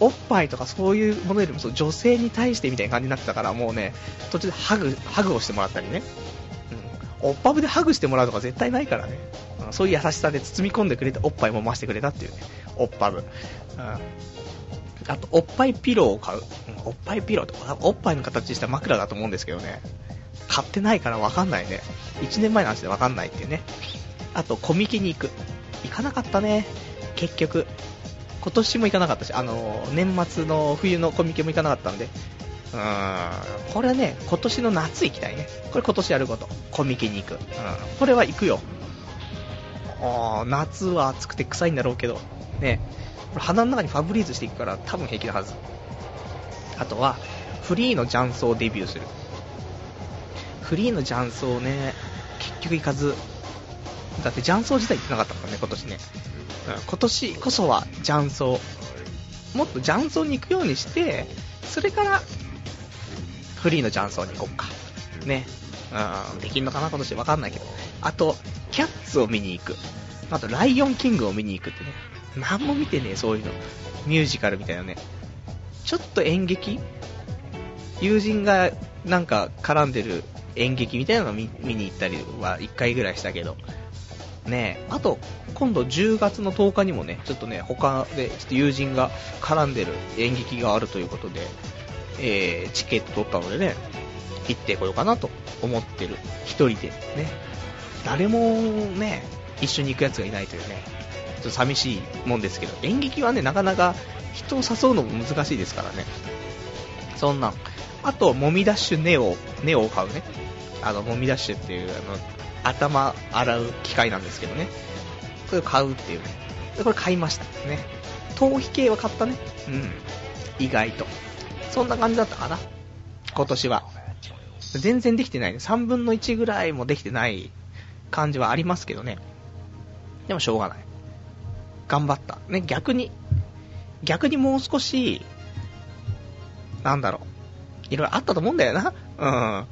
おっぱいとかそういうものよりもその女性に対してみたいな感じになってたから、もうね、途中でハグ、ハグをしてもらったりね。うん。おっぱぶでハグしてもらうとか絶対ないからね。うんそういう優しさで包み込んでくれて、おっぱいも増してくれたっていうね。おっぱぶ。うん。あと、おっぱいピローを買う。うんおっぱいピローって、おっぱいの形した枕だと思うんですけどね。買ってないからわかんないね。1年前の話でわかんないっていうね。あと、コミケに行く。行かなかったね。結局。今年も行かなかったし、あの、年末の冬のコミケも行かなかったんで。うーん。これはね、今年の夏行きたいね。これ今年やること。コミケに行く。うん。これは行くよ。あー夏は暑くて臭いんだろうけど。ね。これ鼻の中にファブリーズしていくから多分平気なはず。あとは、フリーの雀荘デビューする。フリーの雀荘ね、結局行かず、だって雀荘自体行ってなかったからね、今年ね。今年こそは雀荘。もっと雀荘に行くようにして、それから、フリーの雀荘に行こうか。ね。うん、できんのかな、今年わかんないけど。あと、キャッツを見に行く。あと、ライオンキングを見に行くってね。なんも見てね、そういうの。ミュージカルみたいなね。ちょっと演劇？友人がなんか絡んでる演劇みたいなの見見に行ったりは1回ぐらいしたけど、ね、あと、今度10月の10日にもね、ちょっとね、他でちょっと友人が絡んでる演劇があるということで、えーチケット取ったのでね、行ってこようかなと思ってる。一人でね。誰もね、一緒に行くやつがいないというね、ちょっと寂しいもんですけど、演劇はね、なかなか人を誘うのも難しいですからね。そんな。あと、もみダッシュネオ、ネオを買うね。あの、もみダッシュっていう、あの、頭洗う機械なんですけどね。それを買うっていうね。で、これ買いましたね。頭皮系は買ったね。うん。意外と。そんな感じだったかな。今年は。全然できてないね。3分の1ぐらいもできてない感じはありますけどね。でもしょうがない。頑張った。ね、逆に、逆にもう少し、なんだろう。いろいろあったと思うんだよな。うん。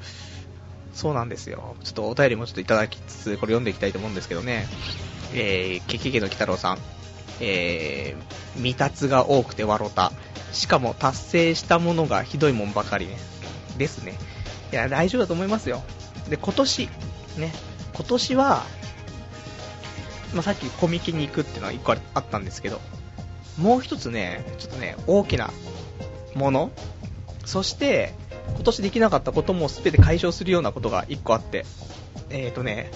そうなんですよ。ちょっとお便りもちょっといただきつつ、これ読んでいきたいと思うんですけどね。えー、ケケケの鬼太郎さん。えー、未達が多くて笑った。しかも達成したものがひどいもんばかりね。ですね。いや、大丈夫だと思いますよ。で、今年、ね、今年は、まあ、さっきコミケに行くっていうのは一個あったんですけど、もう一つね、ちょっとね、大きなもの、そして、今年できなかったことも全て解消するようなことが一個あって、えーとね、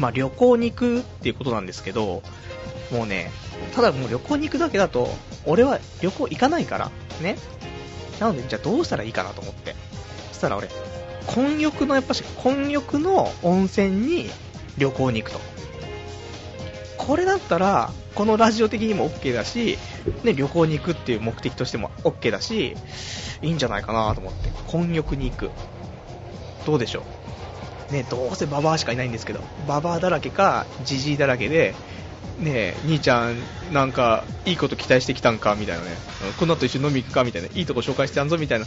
まあ、旅行に行くっていうことなんですけど、もうね、ただもう旅行に行くだけだと、俺は旅行行かないから、ね。なので、じゃあどうしたらいいかなと思って。そしたら俺、混浴の、やっぱし、混浴の温泉に旅行に行くと。これだったら、このラジオ的にも OK だし、ね、旅行に行くっていう目的としても OK だし、いいんじゃないかなと思って、混浴に行く。どうでしょう？ね、どうせババアしかいないんですけど、ババアだらけか、ジジイだらけで、ね、兄ちゃん、なんか、いいこと期待してきたんか、みたいなね。この後一緒に飲み行くか、みたいな。いいとこ紹介してやんぞ、みたいな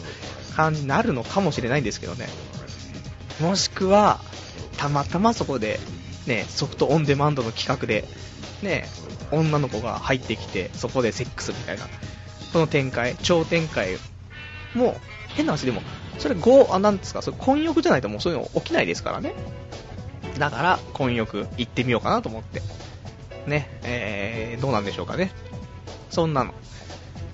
感じになるのかもしれないんですけどね。もしくは、たまたまそこで、ね、ソフトオンデマンドの企画で、ね、女の子が入ってきて、そこでセックスみたいな。この展開、超展開もう、変な話でも、それ5、あ、なんですか、それ婚欲じゃないともうそういうの起きないですからね。だから、婚欲行ってみようかなと思って。ね、えー、どうなんでしょうかね。そんなの。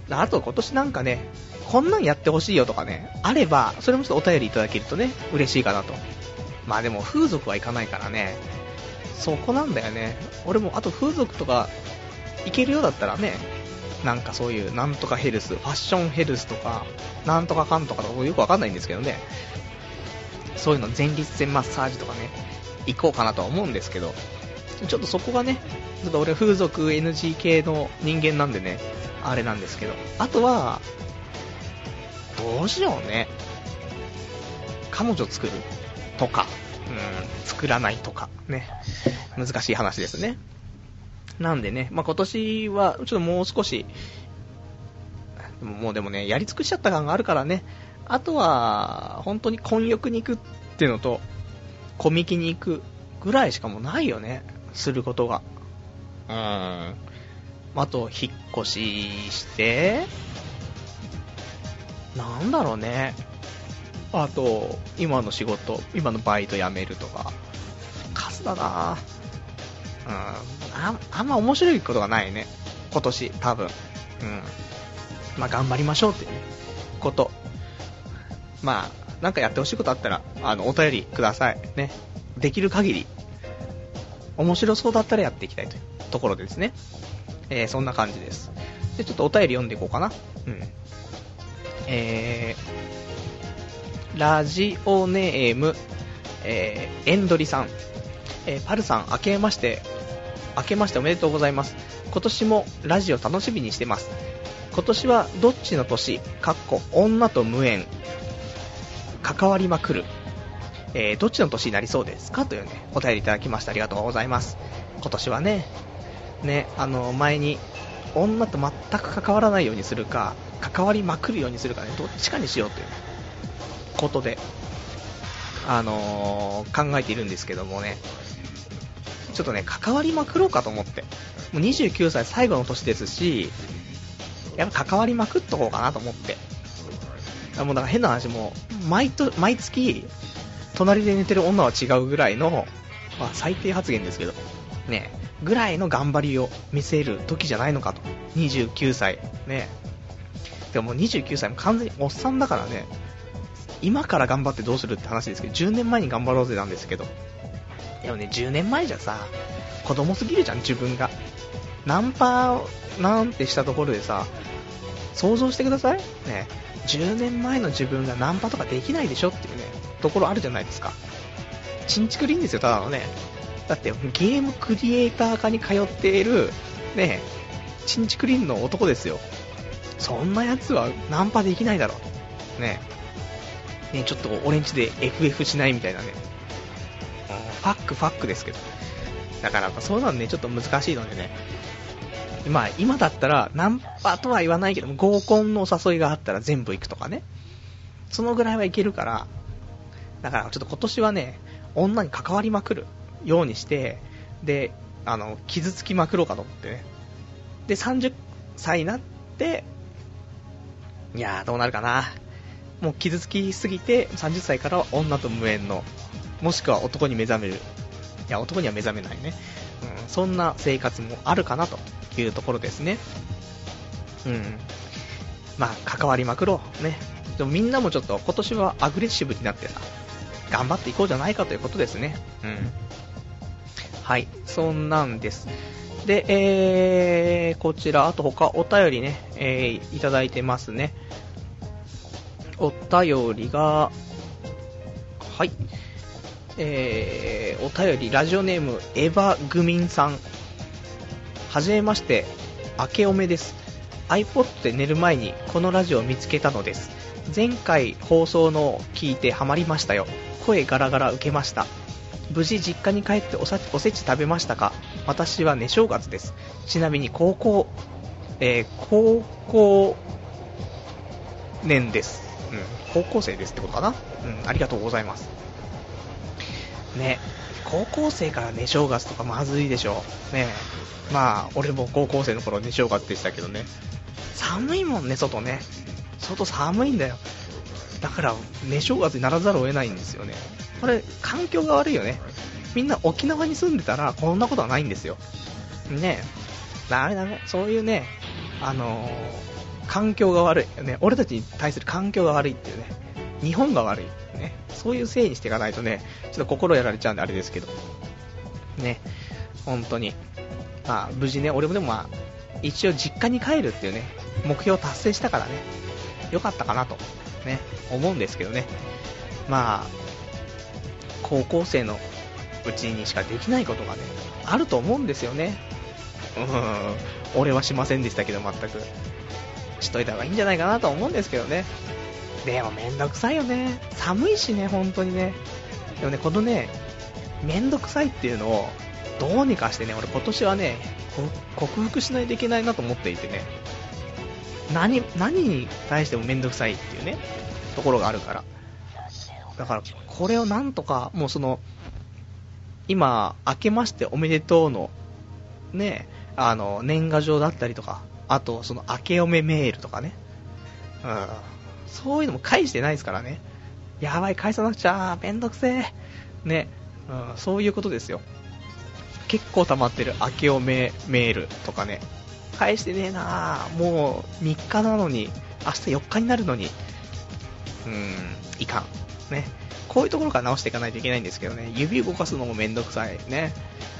あと今年なんかね、こんなんやってほしいよとかね、あれば、それもちょっとお便りいただけるとね、嬉しいかなと。まあでも風俗はいかないからね、そこなんだよね。俺もあと風俗とか行けるようだったらね、なんかそういうなんとかヘルス、ファッションヘルスとか、なんとかかんとかとかよくわかんないんですけどね、そういうの前立腺マッサージとかね、行こうかなとは思うんですけど、ちょっとそこがね、ちょっと俺風俗 NG 系の人間なんでね、あれなんですけど、あとは、どうしようね。彼女作るとか、うん、作らないとか、ね。難しい話ですね。なんでね、まあ、今年は、ちょっともう少し、もうでもね、やり尽くしちゃった感があるからね、あとは、本当に混浴に行くっていうのと、コミキに行くぐらいしかもうないよね、することが。うん。あと、引っ越しして、なんだろうね。あと、今の仕事、今のバイト辞めるとか、数だなうんあ、あんま面白いことがないね。今年、多分。うん。まあ、頑張りましょうっていうこと。まあ、なんかやってほしいことあったら、あの、お便りください。ね。できる限り、面白そうだったらやっていきたいというところですね。えー、そんな感じです。で、ちょっとお便り読んでいこうかな。うん。えー、ラジオネーム、えー、エンドリさん、えー、パルさん、明けまして、明けましておめでとうございます。今年もラジオ楽しみにしてます。今年はどっちの年、かっこ女と無縁、関わりまくる、えー、どっちの年になりそうですか？というね、お便りいただきましてありがとうございます。今年はね、ね、あの、前に、女と全く関わらないようにするか、関わりまくるようにするかね、どっちかにしようということで、あのー、考えているんですけどもね、ちょっとね、関わりまくろうかと思って。もう29歳最後の年ですし、やっぱ関わりまくっとこうかなと思って。もうだから変な話も、毎と毎月、隣で寝てる女は違うぐらいの、まあ最低発言ですけど、ね、ぐらいの頑張りを見せる時じゃないのかと。29歳。ね。でも29歳も完全におっさんだからね、今から頑張ってどうするって話ですけど、10年前に頑張ろうぜなんですけど。でもね、10年前じゃさ、子供すぎるじゃん、自分が。ナンパなんてしたところでさ、想像してくださいね。10年前の自分がナンパとかできないでしょっていうね、ところあるじゃないですか。チンチクリンですよ、ただのね。だってゲームクリエイター科に通っている、ね、チンチクリンの男ですよ。そんな奴はナンパできないだろう。ね。ね、ちょっと俺んちで FF しないみたいなね。ファックファックですけど。だから、そういうのはね、ちょっと難しいのでね。まあ、今だったら、ナンパとは言わないけども、合コンのお誘いがあったら全部行くとかね。そのぐらいはいけるから、だからちょっと今年はね、女に関わりまくる。ようにして、で、あの、傷つきまくろうかと思ってね。で、30歳になって、いやー、どうなるかな。もう傷つきすぎて、30歳からは女と無縁の、もしくは男に目覚める。いや、男には目覚めないね。うん、そんな生活もあるかなというところですね。うん。まあ、関わりまくろう。ね。でもみんなもちょっと今年はアグレッシブになってさ、頑張っていこうじゃないかということですね。うん。はい、そんなんです。で、えー、こちら、あと他お便りね、えー、いただいてますね。お便りが、はい。えー、お便り、ラジオネーム、エヴァグミンさん。はじめまして、明けおめです。iPod で寝る前にこのラジオを見つけたのです。前回放送の聞いてハマりましたよ。声ガラガラ受けました。無事実家に帰っておさおせち食べましたか？私はね正月ですちなみに高校、えー高校年です、高校生ですってことかな、うん、ありがとうございます。ね高校生からね正月とかまずいでしょ？ねまあ俺も高校生の頃ね正月でしたけどね。寒いもんね外ね。外寒いんだよ。だからね正月にならざるを得ないんですよね。これ環境が悪いよね。みんな沖縄に住んでたらこんなことはないんですよ。ねダメダメ。そういうねあのー環境が悪い、ね、俺たちに対する環境が悪いっていうね。日本が悪い、ね、そういうせいにしていかないとねちょっと心やられちゃうんであれですけど。ね本当に。まあ無事ね俺もでもまあ一応実家に帰るっていうね目標を達成したからね良かったかなとね思うんですけどね。まあ高校生のうちにしかできないことがねあると思うんですよね。うん。俺はしませんでしたけど全く。しといた方がいいんじゃないかなと思うんですけどね。でもめんどくさいよね。寒いしね本当にね。でもねこのねめんどくさいっていうのをどうにかしてね俺今年はね克服しないといけないなと思っていてね。何何に対してもめんどくさいっていうねところがあるから。だからこれをなんとかもうその今明けましておめでとうのねあの年賀状だったりとかあとその明けおめメールとかね。うん。そういうのも返してないですからね。やばい返さなくちゃめんどくせえ。ね、うん、そういうことですよ。結構溜まってる明けおめメールとかね。返してねえな。もう3日なのに明日4日になるのに。うん。いかん。ね。こういうところから直していかないといけないんですけどね。指動かすのもめんどくさいね。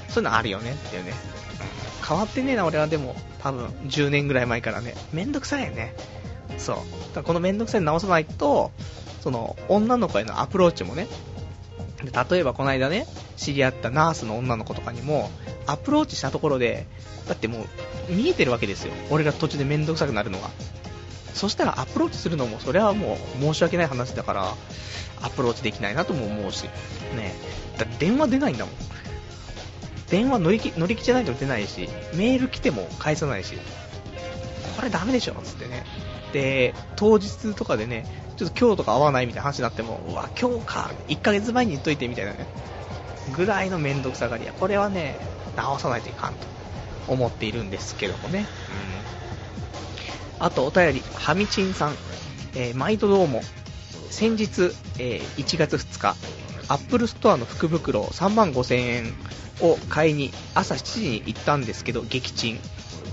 そういうのあるよねっていうね。変わってねえな俺はでも。多分10年ぐらい前からね。めんどくさいよね。そう。だからこのめんどくさいの直さないとその女の子へのアプローチもね。例えばこの間ね知り合ったナースの女の子とかにもアプローチしたところでだってもう見えてるわけですよ。俺が途中でめんどくさくなるのが。そしたらアプローチするのもそれはもう申し訳ない話だからアプローチできないなとも思うし。ね。だって電話出ないんだもん。電話乗り気乗り気じゃないと出ないしメール来ても返さないしこれダメでしょつってね。で当日とかでねちょっと今日とか会わないみたいな話になってもうわ今日か1ヶ月前に言っといてみたいなねぐらいの面倒くさがりや。これはね直さないといかんと思っているんですけどもね、うん、あとお便り。はみちんさん、えー毎度どうも。先日、えー1月2日アップルストアの福袋3万5000円を買いに朝7時に行ったんですけど撃沈。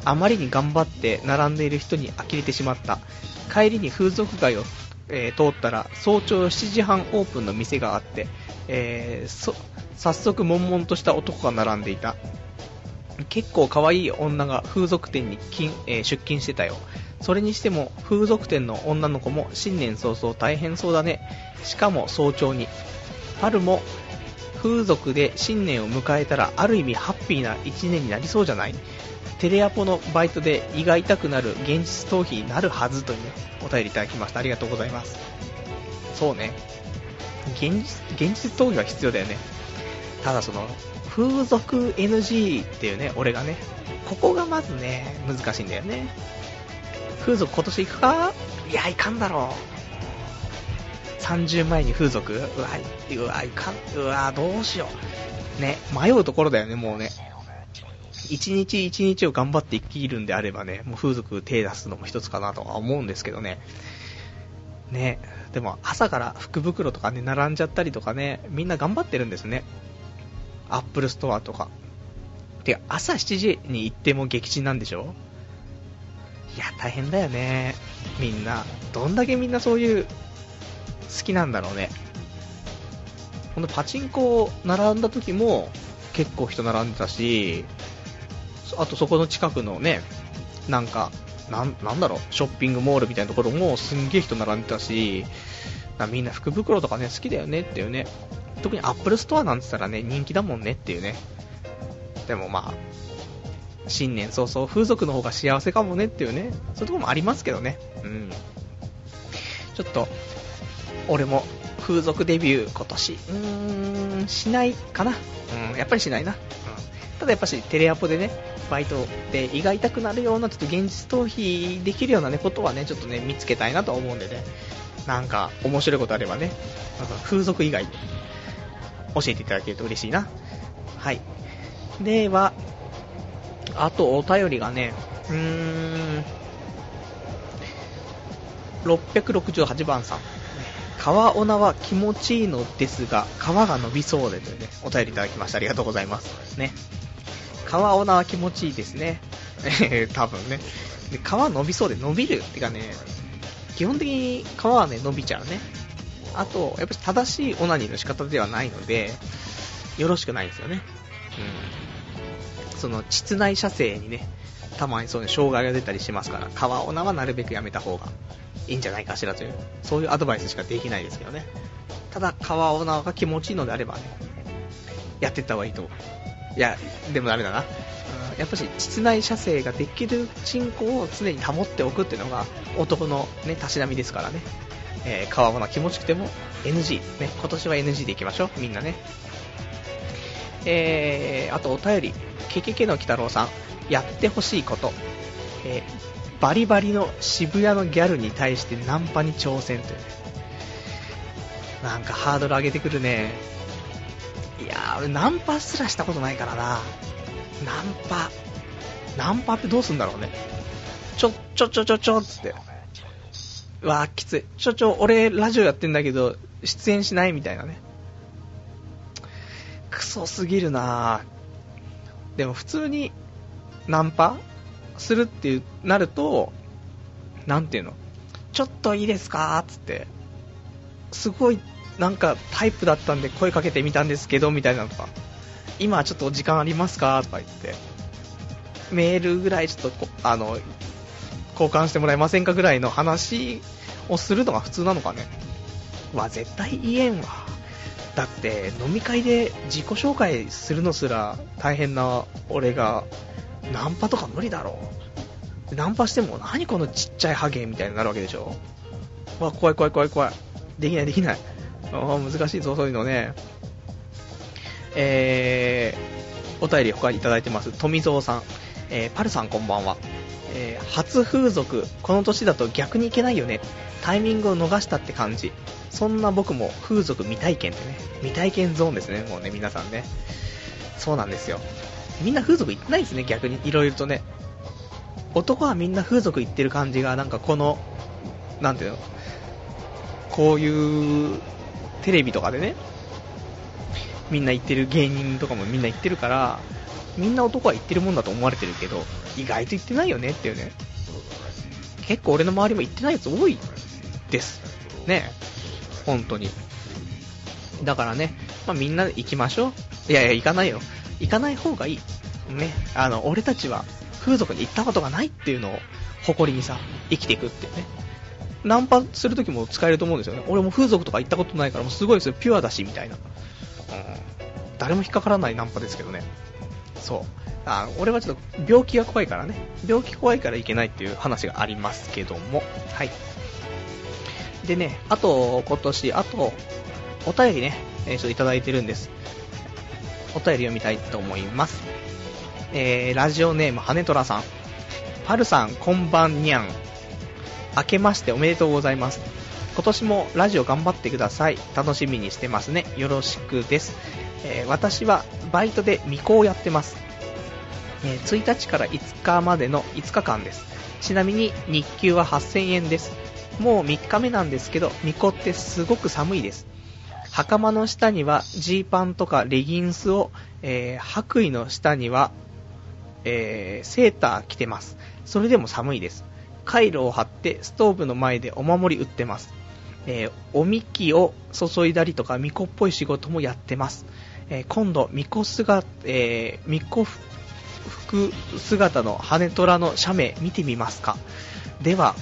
あまりに頑張って並んでいる人に呆れてしまった。帰りに風俗街を、えー通ったら早朝7時半オープンの店があって、えーそ早速悶々とした男が並んでいた。結構可愛い女が風俗店に、えー出勤してたよ。それにしても風俗店の女の子も新年早々大変そうだね。しかも早朝に。春も風俗で新年を迎えたらある意味ハッピーな一年になりそうじゃない？テレアポのバイトで胃が痛くなる現実逃避になるはずという、ね、お便りいただきました。ありがとうございます。そうね。現実現実逃避は必要だよね。ただその風俗 NG っていうね俺がねここがまずね難しいんだよね。風俗今年行くか？いや行かんだろう。30前に風俗うわうわいかんうわどうしようね迷うところだよねもうね一日一日を頑張って生きるんであればね、もう風俗手出すのも一つかなとは思うんですけどね。ね、でも朝から福袋とかね、並んじゃったりとかね、みんな頑張ってるんですね。アップルストアとか。てか、朝7時に行っても撃沈なんでしょ？いや、大変だよね。みんな。どんだけみんなそういう、好きなんだろうね。ほんとパチンコ並んだ時も、結構人並んでたし、あとそこの近くのね、なんか、なんなんだろう、ショッピングモールみたいなところもすんげえ人並んでたし、なみんな福袋とかね、好きだよねっていうね。特にアップルストアなんて言ったらね、人気だもんねっていうね。でもまあ、新年早々風俗の方が幸せかもねっていうね、そういうとこもありますけどね。うん。ちょっと、俺も風俗デビュー今年、うーん、しないかな。うん、やっぱりしないな。うん、ただやっぱしテレアポでね、バイトで胃が痛くなるような、ちょっと現実逃避できるようなね、ことはね、ちょっとね、見つけたいなと思うんでね、なんか面白いことあればね、なんか風俗以外で教えていただけると嬉しいな。はい。では、あとお便りがね、うーん、668番さん。川女は気持ちいいのですが、皮が伸びそうでというね、お便りいただきました。ありがとうございます。ね。川女は気持ちいいですね。え 多分ね。で、皮伸びそうで伸びるってかね、基本的に皮はね、伸びちゃうね。あと、やっぱり正しいオナニーの仕方ではないので、よろしくないですよね。うん。その、膣内射精にね、たまにそういう障害が出たりしますから、川女はなるべくやめた方がいいんじゃないかしらという、そういうアドバイスしかできないですけどね。ただ、川女が気持ちいいのであればね、やってった方がいいと。いや、でもダメだな。やっぱし、膣内射精ができるチンコを常に保っておくっていうのが男のね、たしなみですからね。えー、川女気持ちくても NG。ね、今年は NG でいきましょう。みんなね。えー、あとお便り。ケケケの鬼太郎さん。やってほしいこと。えー、バリバリの渋谷のギャルに対してナンパに挑戦というね。なんかハードル上げてくるね。いやー、俺ナンパすらしたことないからな。ナンパ。ナンパってどうすんだろうね。ちょ、ちょちょちょちょっつって。うわー、きつい。ちょちょ、俺ラジオやってんだけど、出演しないみたいなね。クソすぎるなでも普通にナンパ？するっていうなると、なんていうの？ちょっといいですか？つって、すごいなんかタイプだったんで声かけてみたんですけど、みたいなのとか、今ちょっと時間ありますか？とか言って、メールぐらいちょっと、あの、交換してもらえませんかぐらいの話をするのが普通なのかね。わ、絶対言えんわ。だって飲み会で自己紹介するのすら大変な俺がナンパとか無理だろ。うナンパしても何このちっちゃいハゲみたいになるわけでしょ。わ怖い怖い怖い怖い。できないできない。あ難しいぞそういうのね。えー、お便り他にいただいてます。富蔵さん、えー、パルさんこんばんは、えー、初風俗。この年だと逆に行けないよね。タイミングを逃したって感じ。そんな僕も風俗未体験ってね、未体験ゾーンですね、もうね、皆さんね。そうなんですよ。みんな風俗行ってないですね、逆に。いろいろとね。男はみんな風俗行ってる感じが、なんかこの、なんていうの、こういうテレビとかでね、みんな行ってる芸人とかもみんな行ってるから、みんな男は行ってるもんだと思われてるけど、意外と行ってないよねっていうね。結構俺の周りも行ってないやつ多いです。ね本当に。だからね、まあ、みんなで行きましょう。いやいや、行かないよ。行かない方がいい。ね。あの、俺たちは風俗に行ったことがないっていうのを誇りにさ、生きていくっていうね。ナンパするときも使えると思うんですよね。俺も風俗とか行ったことないから、もうすごいですよ。ピュアだし、みたいな。うん。誰も引っかからないナンパですけどね。そう。あ俺はちょっと病気が怖いからね。病気怖いからいけないっていう話がありますけども。はい。でね、あと、今年、あと、お便りね、えー、ちょっといただいてるんです。お便り読みたいと思います。えー、ラジオネーム、羽虎さん。パルさん、こんばんにゃん。明けましておめでとうございます。今年もラジオ頑張ってください。楽しみにしてますね。よろしくです。えー、私はバイトで未行をやってます。えー、1日から5日までの5日間です。ちなみに日給は8000円です。もう3日目なんですけど、巫女ってすごく寒いです。袴の下にはジーパンとかレギンスを、えー、白衣の下には、えー、セーター着てます。それでも寒いです。カイロを貼ってストーブの前でお守り売ってます。えー、おみきを注いだりとか巫女っぽい仕事もやってます。えー、今度、巫女姿、えー、巫女服姿の羽虎の写メ見てみますかでは、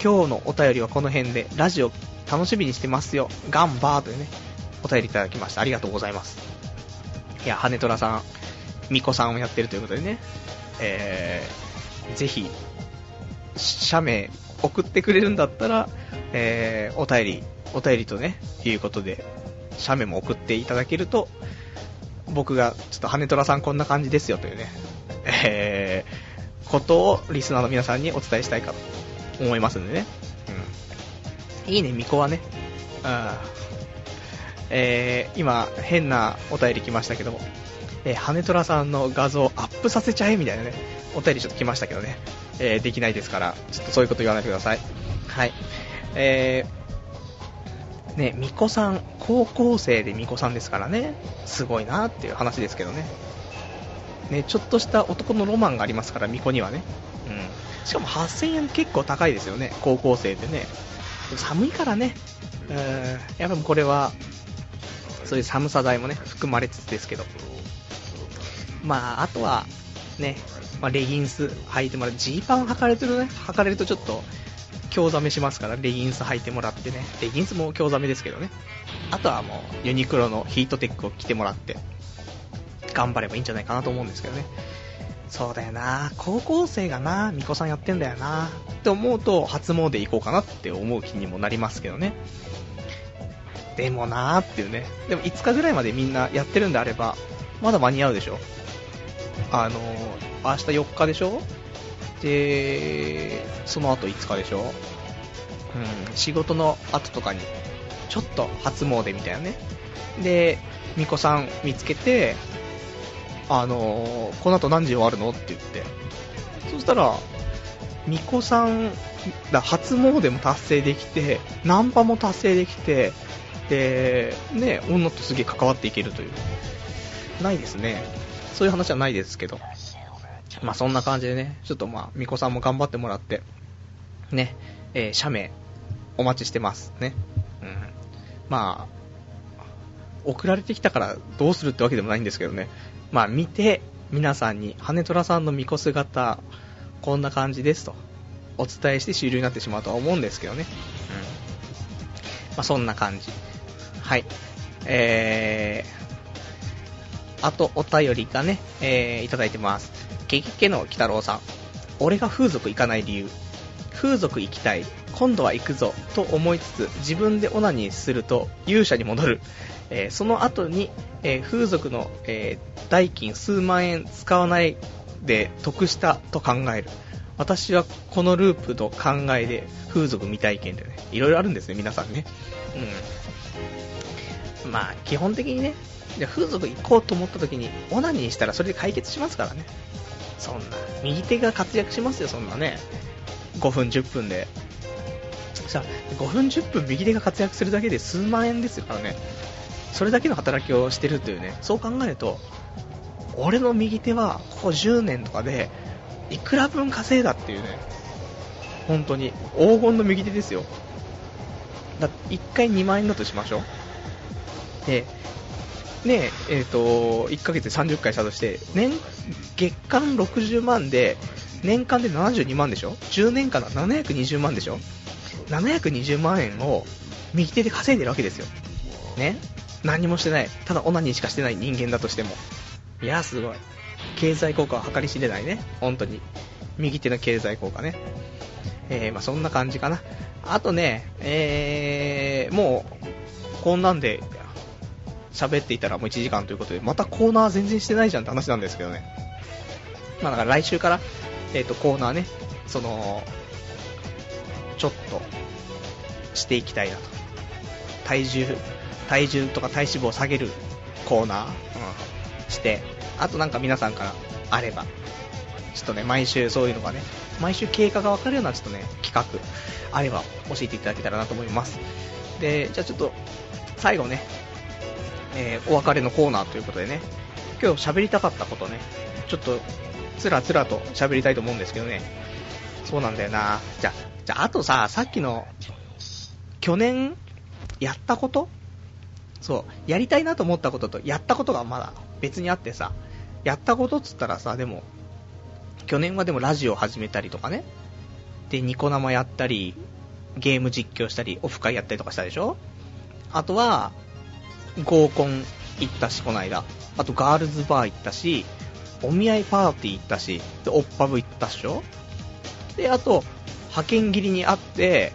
今日のお便りはこの辺で、ラジオ楽しみにしてますよ。ガンバーというね、お便りいただきました。ありがとうございます。いや、羽虎さん、巫女さんをやってるということでね、えー、ぜひ、写メ送ってくれるんだったら、えー、お便りお便りとね、いうことで、写メも送っていただけると、僕が、ちょっと羽虎さんこんな感じですよというね、えー、ことをリスナーの皆さんにお伝えしたいかと思いますんでね。うん。いいね、巫女はね。うん。えー、今、変なお便り来ましたけども、えー、羽虎さんの画像アップさせちゃえみたいなね、お便りちょっと来ましたけどね、えー、できないですから、ちょっとそういうこと言わないでください。はい。えー、ね、巫女さん、高校生で巫女さんですからね、すごいなっていう話ですけどね。ね、ちょっとした男のロマンがありますから、巫女にはね。うん。しかも8000円結構高いですよね、高校生でね。寒いからね、うん、やっぱこれは、そういう寒さ代もね、含まれつつですけど。まあ、あとは、ね、まあ、レギンス履いてもらう。ジーパン履かれてるね、履かれるとちょっと、興ざめしますから、レギンス履いてもらってね。レギンスも興ざめですけどね。あとはもう、ユニクロのヒートテックを着てもらって、頑張ればいいんじゃないかなと思うんですけどね。そうだよな高校生がな巫女さんやってんだよなって思うと、初詣行こうかなって思う気にもなりますけどね。でもなーっていうね。でも5日ぐらいまでみんなやってるんであれば、まだ間に合うでしょ。あのー、明日4日でしょで、その後5日でしょうん、仕事の後とかに、ちょっと初詣みたいなね。で、巫女さん見つけて、あのー、この後何時終わるのって言って。そしたら、巫女さん、だ初詣も達成できて、ナンパも達成できて、で、ね、女とすげえ関わっていけるという。ないですね。そういう話はないですけど。まあそんな感じでね、ちょっとまあ、巫女さんも頑張ってもらって、ね、えー、社名、お待ちしてますね。うん。まあ、送られてきたからどうするってわけでもないんですけどね。まあ見て、皆さんに、羽虎さんの巫女姿、こんな感じですと、お伝えして終了になってしまうとは思うんですけどね。うん。まあそんな感じ。はい。えー、あとお便りがね、えー、いただいてます。ゲゲゲの鬼太郎さん。俺が風俗行かない理由。風俗行きたい。今度は行くぞ。と思いつつ、自分でオナニーすると勇者に戻る。えー、その後に、えー、風俗の、えー、代金数万円使わないで得したと考える。私はこのループの考えで風俗未体験でね、いろいろあるんですね、皆さんね。うん。まあ、基本的にね、じゃ風俗行こうと思った時に、オナニーしたらそれで解決しますからね。そんな、右手が活躍しますよ、そんなね。5分、10分で。さ、5分、10分右手が活躍するだけで数万円ですからね。それだけの働きをしてるというね、そう考えると、俺の右手はここ10年とかで、いくら分稼いだっていうね、本当に、黄金の右手ですよ。だ1回2万円だとしましょう。で、ねえ、えっ、ー、と、1ヶ月で30回したとして、年、月間60万で、年間で72万でしょ ?10 年間だ720万でしょ ?720 万円を右手で稼いでるわけですよ。ね？何もしてない。ただオナニーしかしてない人間だとしても。いや、すごい。経済効果は計り知れないね。本当に。右手の経済効果ね。えー、まあそんな感じかな。あとね、えー、もう、こんなんで喋っていたらもう1時間ということで、またコーナー全然してないじゃんって話なんですけどね。まあだから来週から、えっ、ー、と、コーナーね、その、ちょっと、していきたいなと。体重、体重とか体脂肪を下げるコーナー、うん、して、あとなんか皆さんからあれば、ちょっとね、毎週そういうのがね、毎週経過がわかるようなちょっとね、企画、あれば教えていただけたらなと思います。で、じゃあちょっと、最後ね、えー、お別れのコーナーということでね、今日喋りたかったことね、ちょっと、つらつらと喋りたいと思うんですけどね、そうなんだよな。じゃ、じゃ、あとさ、さっきの、去年、やったこと？そう、やりたいなと思ったことと、やったことがまだ別にあってさ、やったことっつったらさ、でも、去年はでもラジオ始めたりとかね、で、ニコ生やったり、ゲーム実況したり、オフ会やったりとかしたでしょ？あとは、合コン行ったし、この間。あとガールズバー行ったし、お見合いパーティー行ったし、で、オッパブ行ったっしょ？で、あと、派遣切りに会って、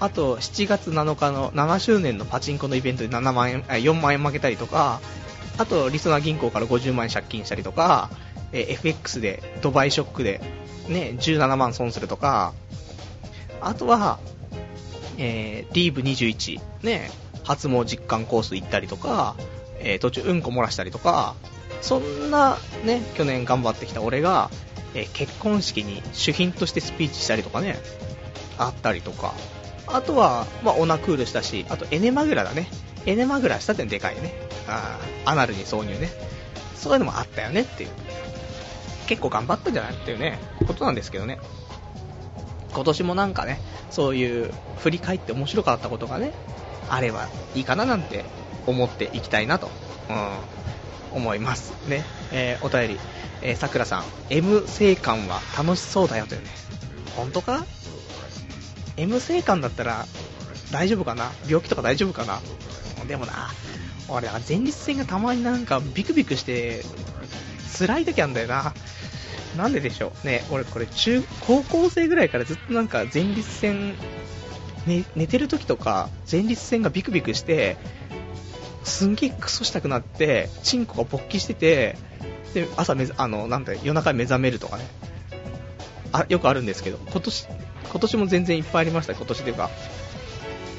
あと7月7日の7周年のパチンコのイベントで7万円、4万円負けたりとか、あとリソナ銀行から50万円借金したりとか、え FX でドバイショックで、ね、17万損するとか、あとは、えーリーブ21、ね、初毛実感コース行ったりとか、えー途中うんこ漏らしたりとか、そんなね、去年頑張ってきた俺が、えー結婚式に主賓としてスピーチしたりとかね、あったりとか、あとは、まあ、オナクールしたし、あとエネマグラだね。エネマグラしたってでかいね。あーアナルに挿入ね。そういうのもあったよねっていう。結構頑張ったんじゃないっていうね、ことなんですけどね。今年もなんかね、そういう振り返って面白かったことがね、あればいいかななんて思っていきたいなと、うん、思います。ね。えーお便り、え、さくらさん、M 生還は楽しそうだよというね。本当か ?M 生還だったら大丈夫かな？病気とか大丈夫かな？でもな、俺は、前立腺がたまになんかビクビクして、辛い時あんだよな。なんででしょうね、俺これ中、高校生ぐらいからずっとなんか前立腺、ね、寝てる時とか前立腺がビクビクして、すんげえクソしたくなって、チンコが勃起してて、で、朝め、あの、なんだ夜中目覚めるとかね。あ、よくあるんですけど、今年、今年も全然いっぱいありました、今年というか、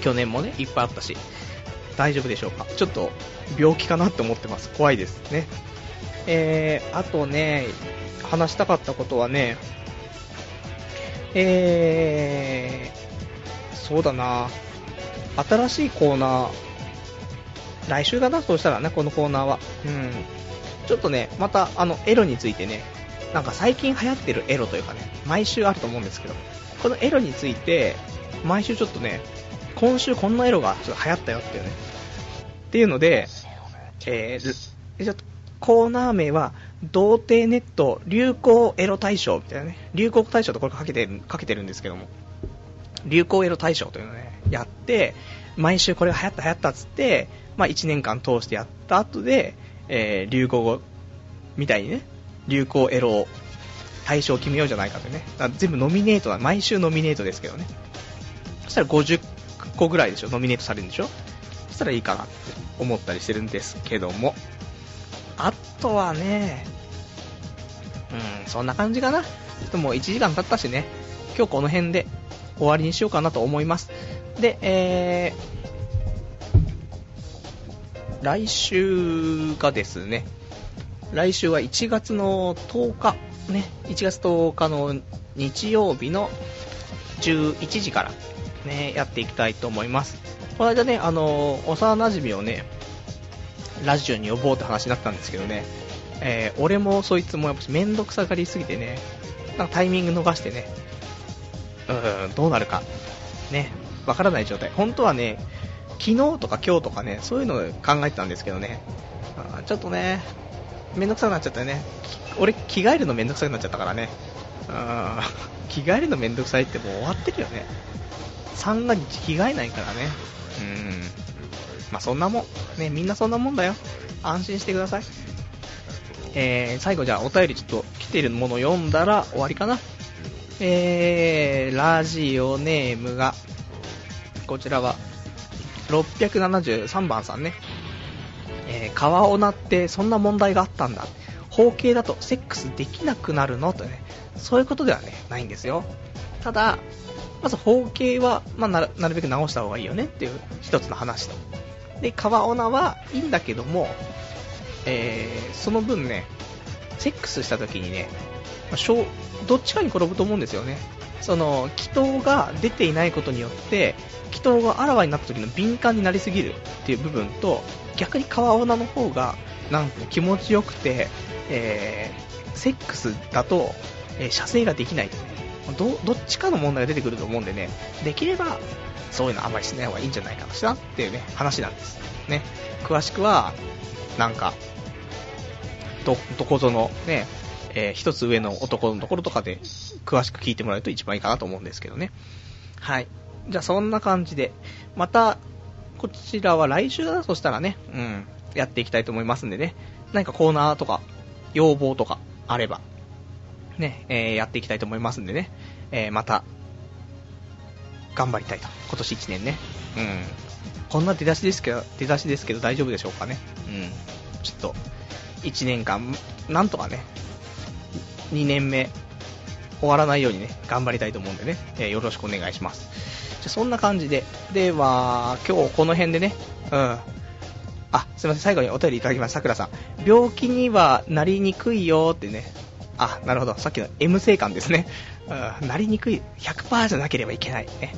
去年もね、いっぱいあったし、大丈夫でしょうか。ちょっと、病気かなって思ってます。怖いですね。えー、あとね、話したかったことはね、えー、そうだな、新しいコーナー、来週だな、そうしたらね、このコーナーは。うん。ちょっとね、また、あの、エロについてね、なんか最近流行ってるエロというかね、毎週あると思うんですけど、このエロについて、毎週ちょっとね、今週こんなエロがちょっと流行ったよっていうね、っていうので、えー、ちょっとコーナー名は、童貞ネット流行エロ大賞みたいなね、流行語大賞とこれかけてかけてるんですけども、流行エロ大賞というのをね、やって、毎週これが流行った流行ったっつって、まあ1年間通してやった後で、えー流行語みたいにね、流行エロ大賞を決めようじゃないかとね、全部ノミネートだ、毎週ノミネートですけどね。そしたら50個ぐらいでしょ、ノミネートされるんでしょそしたらいいかなって思ったりしてるんですけども。あとはね、うん、そんな感じかな。ちょっともう1時間経ったしね、今日この辺で終わりにしようかなと思います。で、えー、来週がですね、来週は1月の10日、ね、1月10日の日曜日の11時から、ね、やっていきたいと思います。この間ね、あの、幼馴染をね、ラジオに呼ぼうって話になったんですけどね、えー俺もそいつもやっぱめんどくさがりすぎてね、なんかタイミング逃してね、うん、どうなるか、ね、わからない状態。本当はね、昨日とか今日とかね、そういうのを考えてたんですけどね、あちょっとね、めんどくさくなっちゃったよね。俺、着替えるのめんどくさくなっちゃったからね。うん、着替えるのめんどくさいってもう終わってるよね。三が日着替えないからね。うん。まあそんなもん。ね、みんなそんなもんだよ。安心してください。えー、最後じゃあお便りちょっと来てるもの読んだら終わりかな。えー、ラジオネームが、こちらは、673番さんね。えー、川女ってそんな問題があったんだ。包茎だとセックスできなくなるの？とね、そういうことではね、ないんですよ。ただ、まず包茎は、まあ、なるなるべく直した方がいいよねっていう一つの話と。で、川女はいいんだけども、えー、その分ね、セックスした時にね、どっちかに転ぶと思うんですよね。その、気筒が出ていないことによって、気筒があらわになった時の敏感になりすぎるっていう部分と、逆に川女の方が、なん気持ちよくて、えー、セックスだと、えー射精ができないど、どっちかの問題が出てくると思うんでね、できれば、そういうのあんまりしない方がいいんじゃないかなっていうね、話なんです。ね。詳しくは、なんか、ど、どこぞのね、えー一つ上の男のところとかで詳しく聞いてもらうと一番いいかなと思うんですけどね。はい。じゃあそんな感じで、また、こちらは来週だとしたらね、うん、やっていきたいと思いますんでね、何かコーナーとか、要望とかあれば、ね、えーやっていきたいと思いますんでね、えーまた、頑張りたいと。今年1年ね。うん。こんな出だしですけど、出だしですけど大丈夫でしょうかね。うん。ちょっと、1年間、なんとかね、2年目、終わらないようにね、頑張りたいと思うんでね、えー、よろしくお願いします。じゃそんな感じで、では、今日この辺でね、うん。あ、すいません、最後にお便りいただきます、さくらさん。病気にはなりにくいよってね。あ、なるほど、さっきの M 性感ですね。うん、なりにくい、100%じゃなければいけない。ね。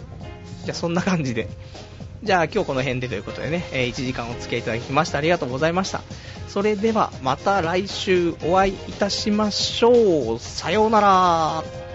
じゃそんな感じで。じゃあ今日この辺でということでね、えー、1時間お付き合いいただきましてありがとうございました。それではまた来週お会いいたしましょう。さようなら。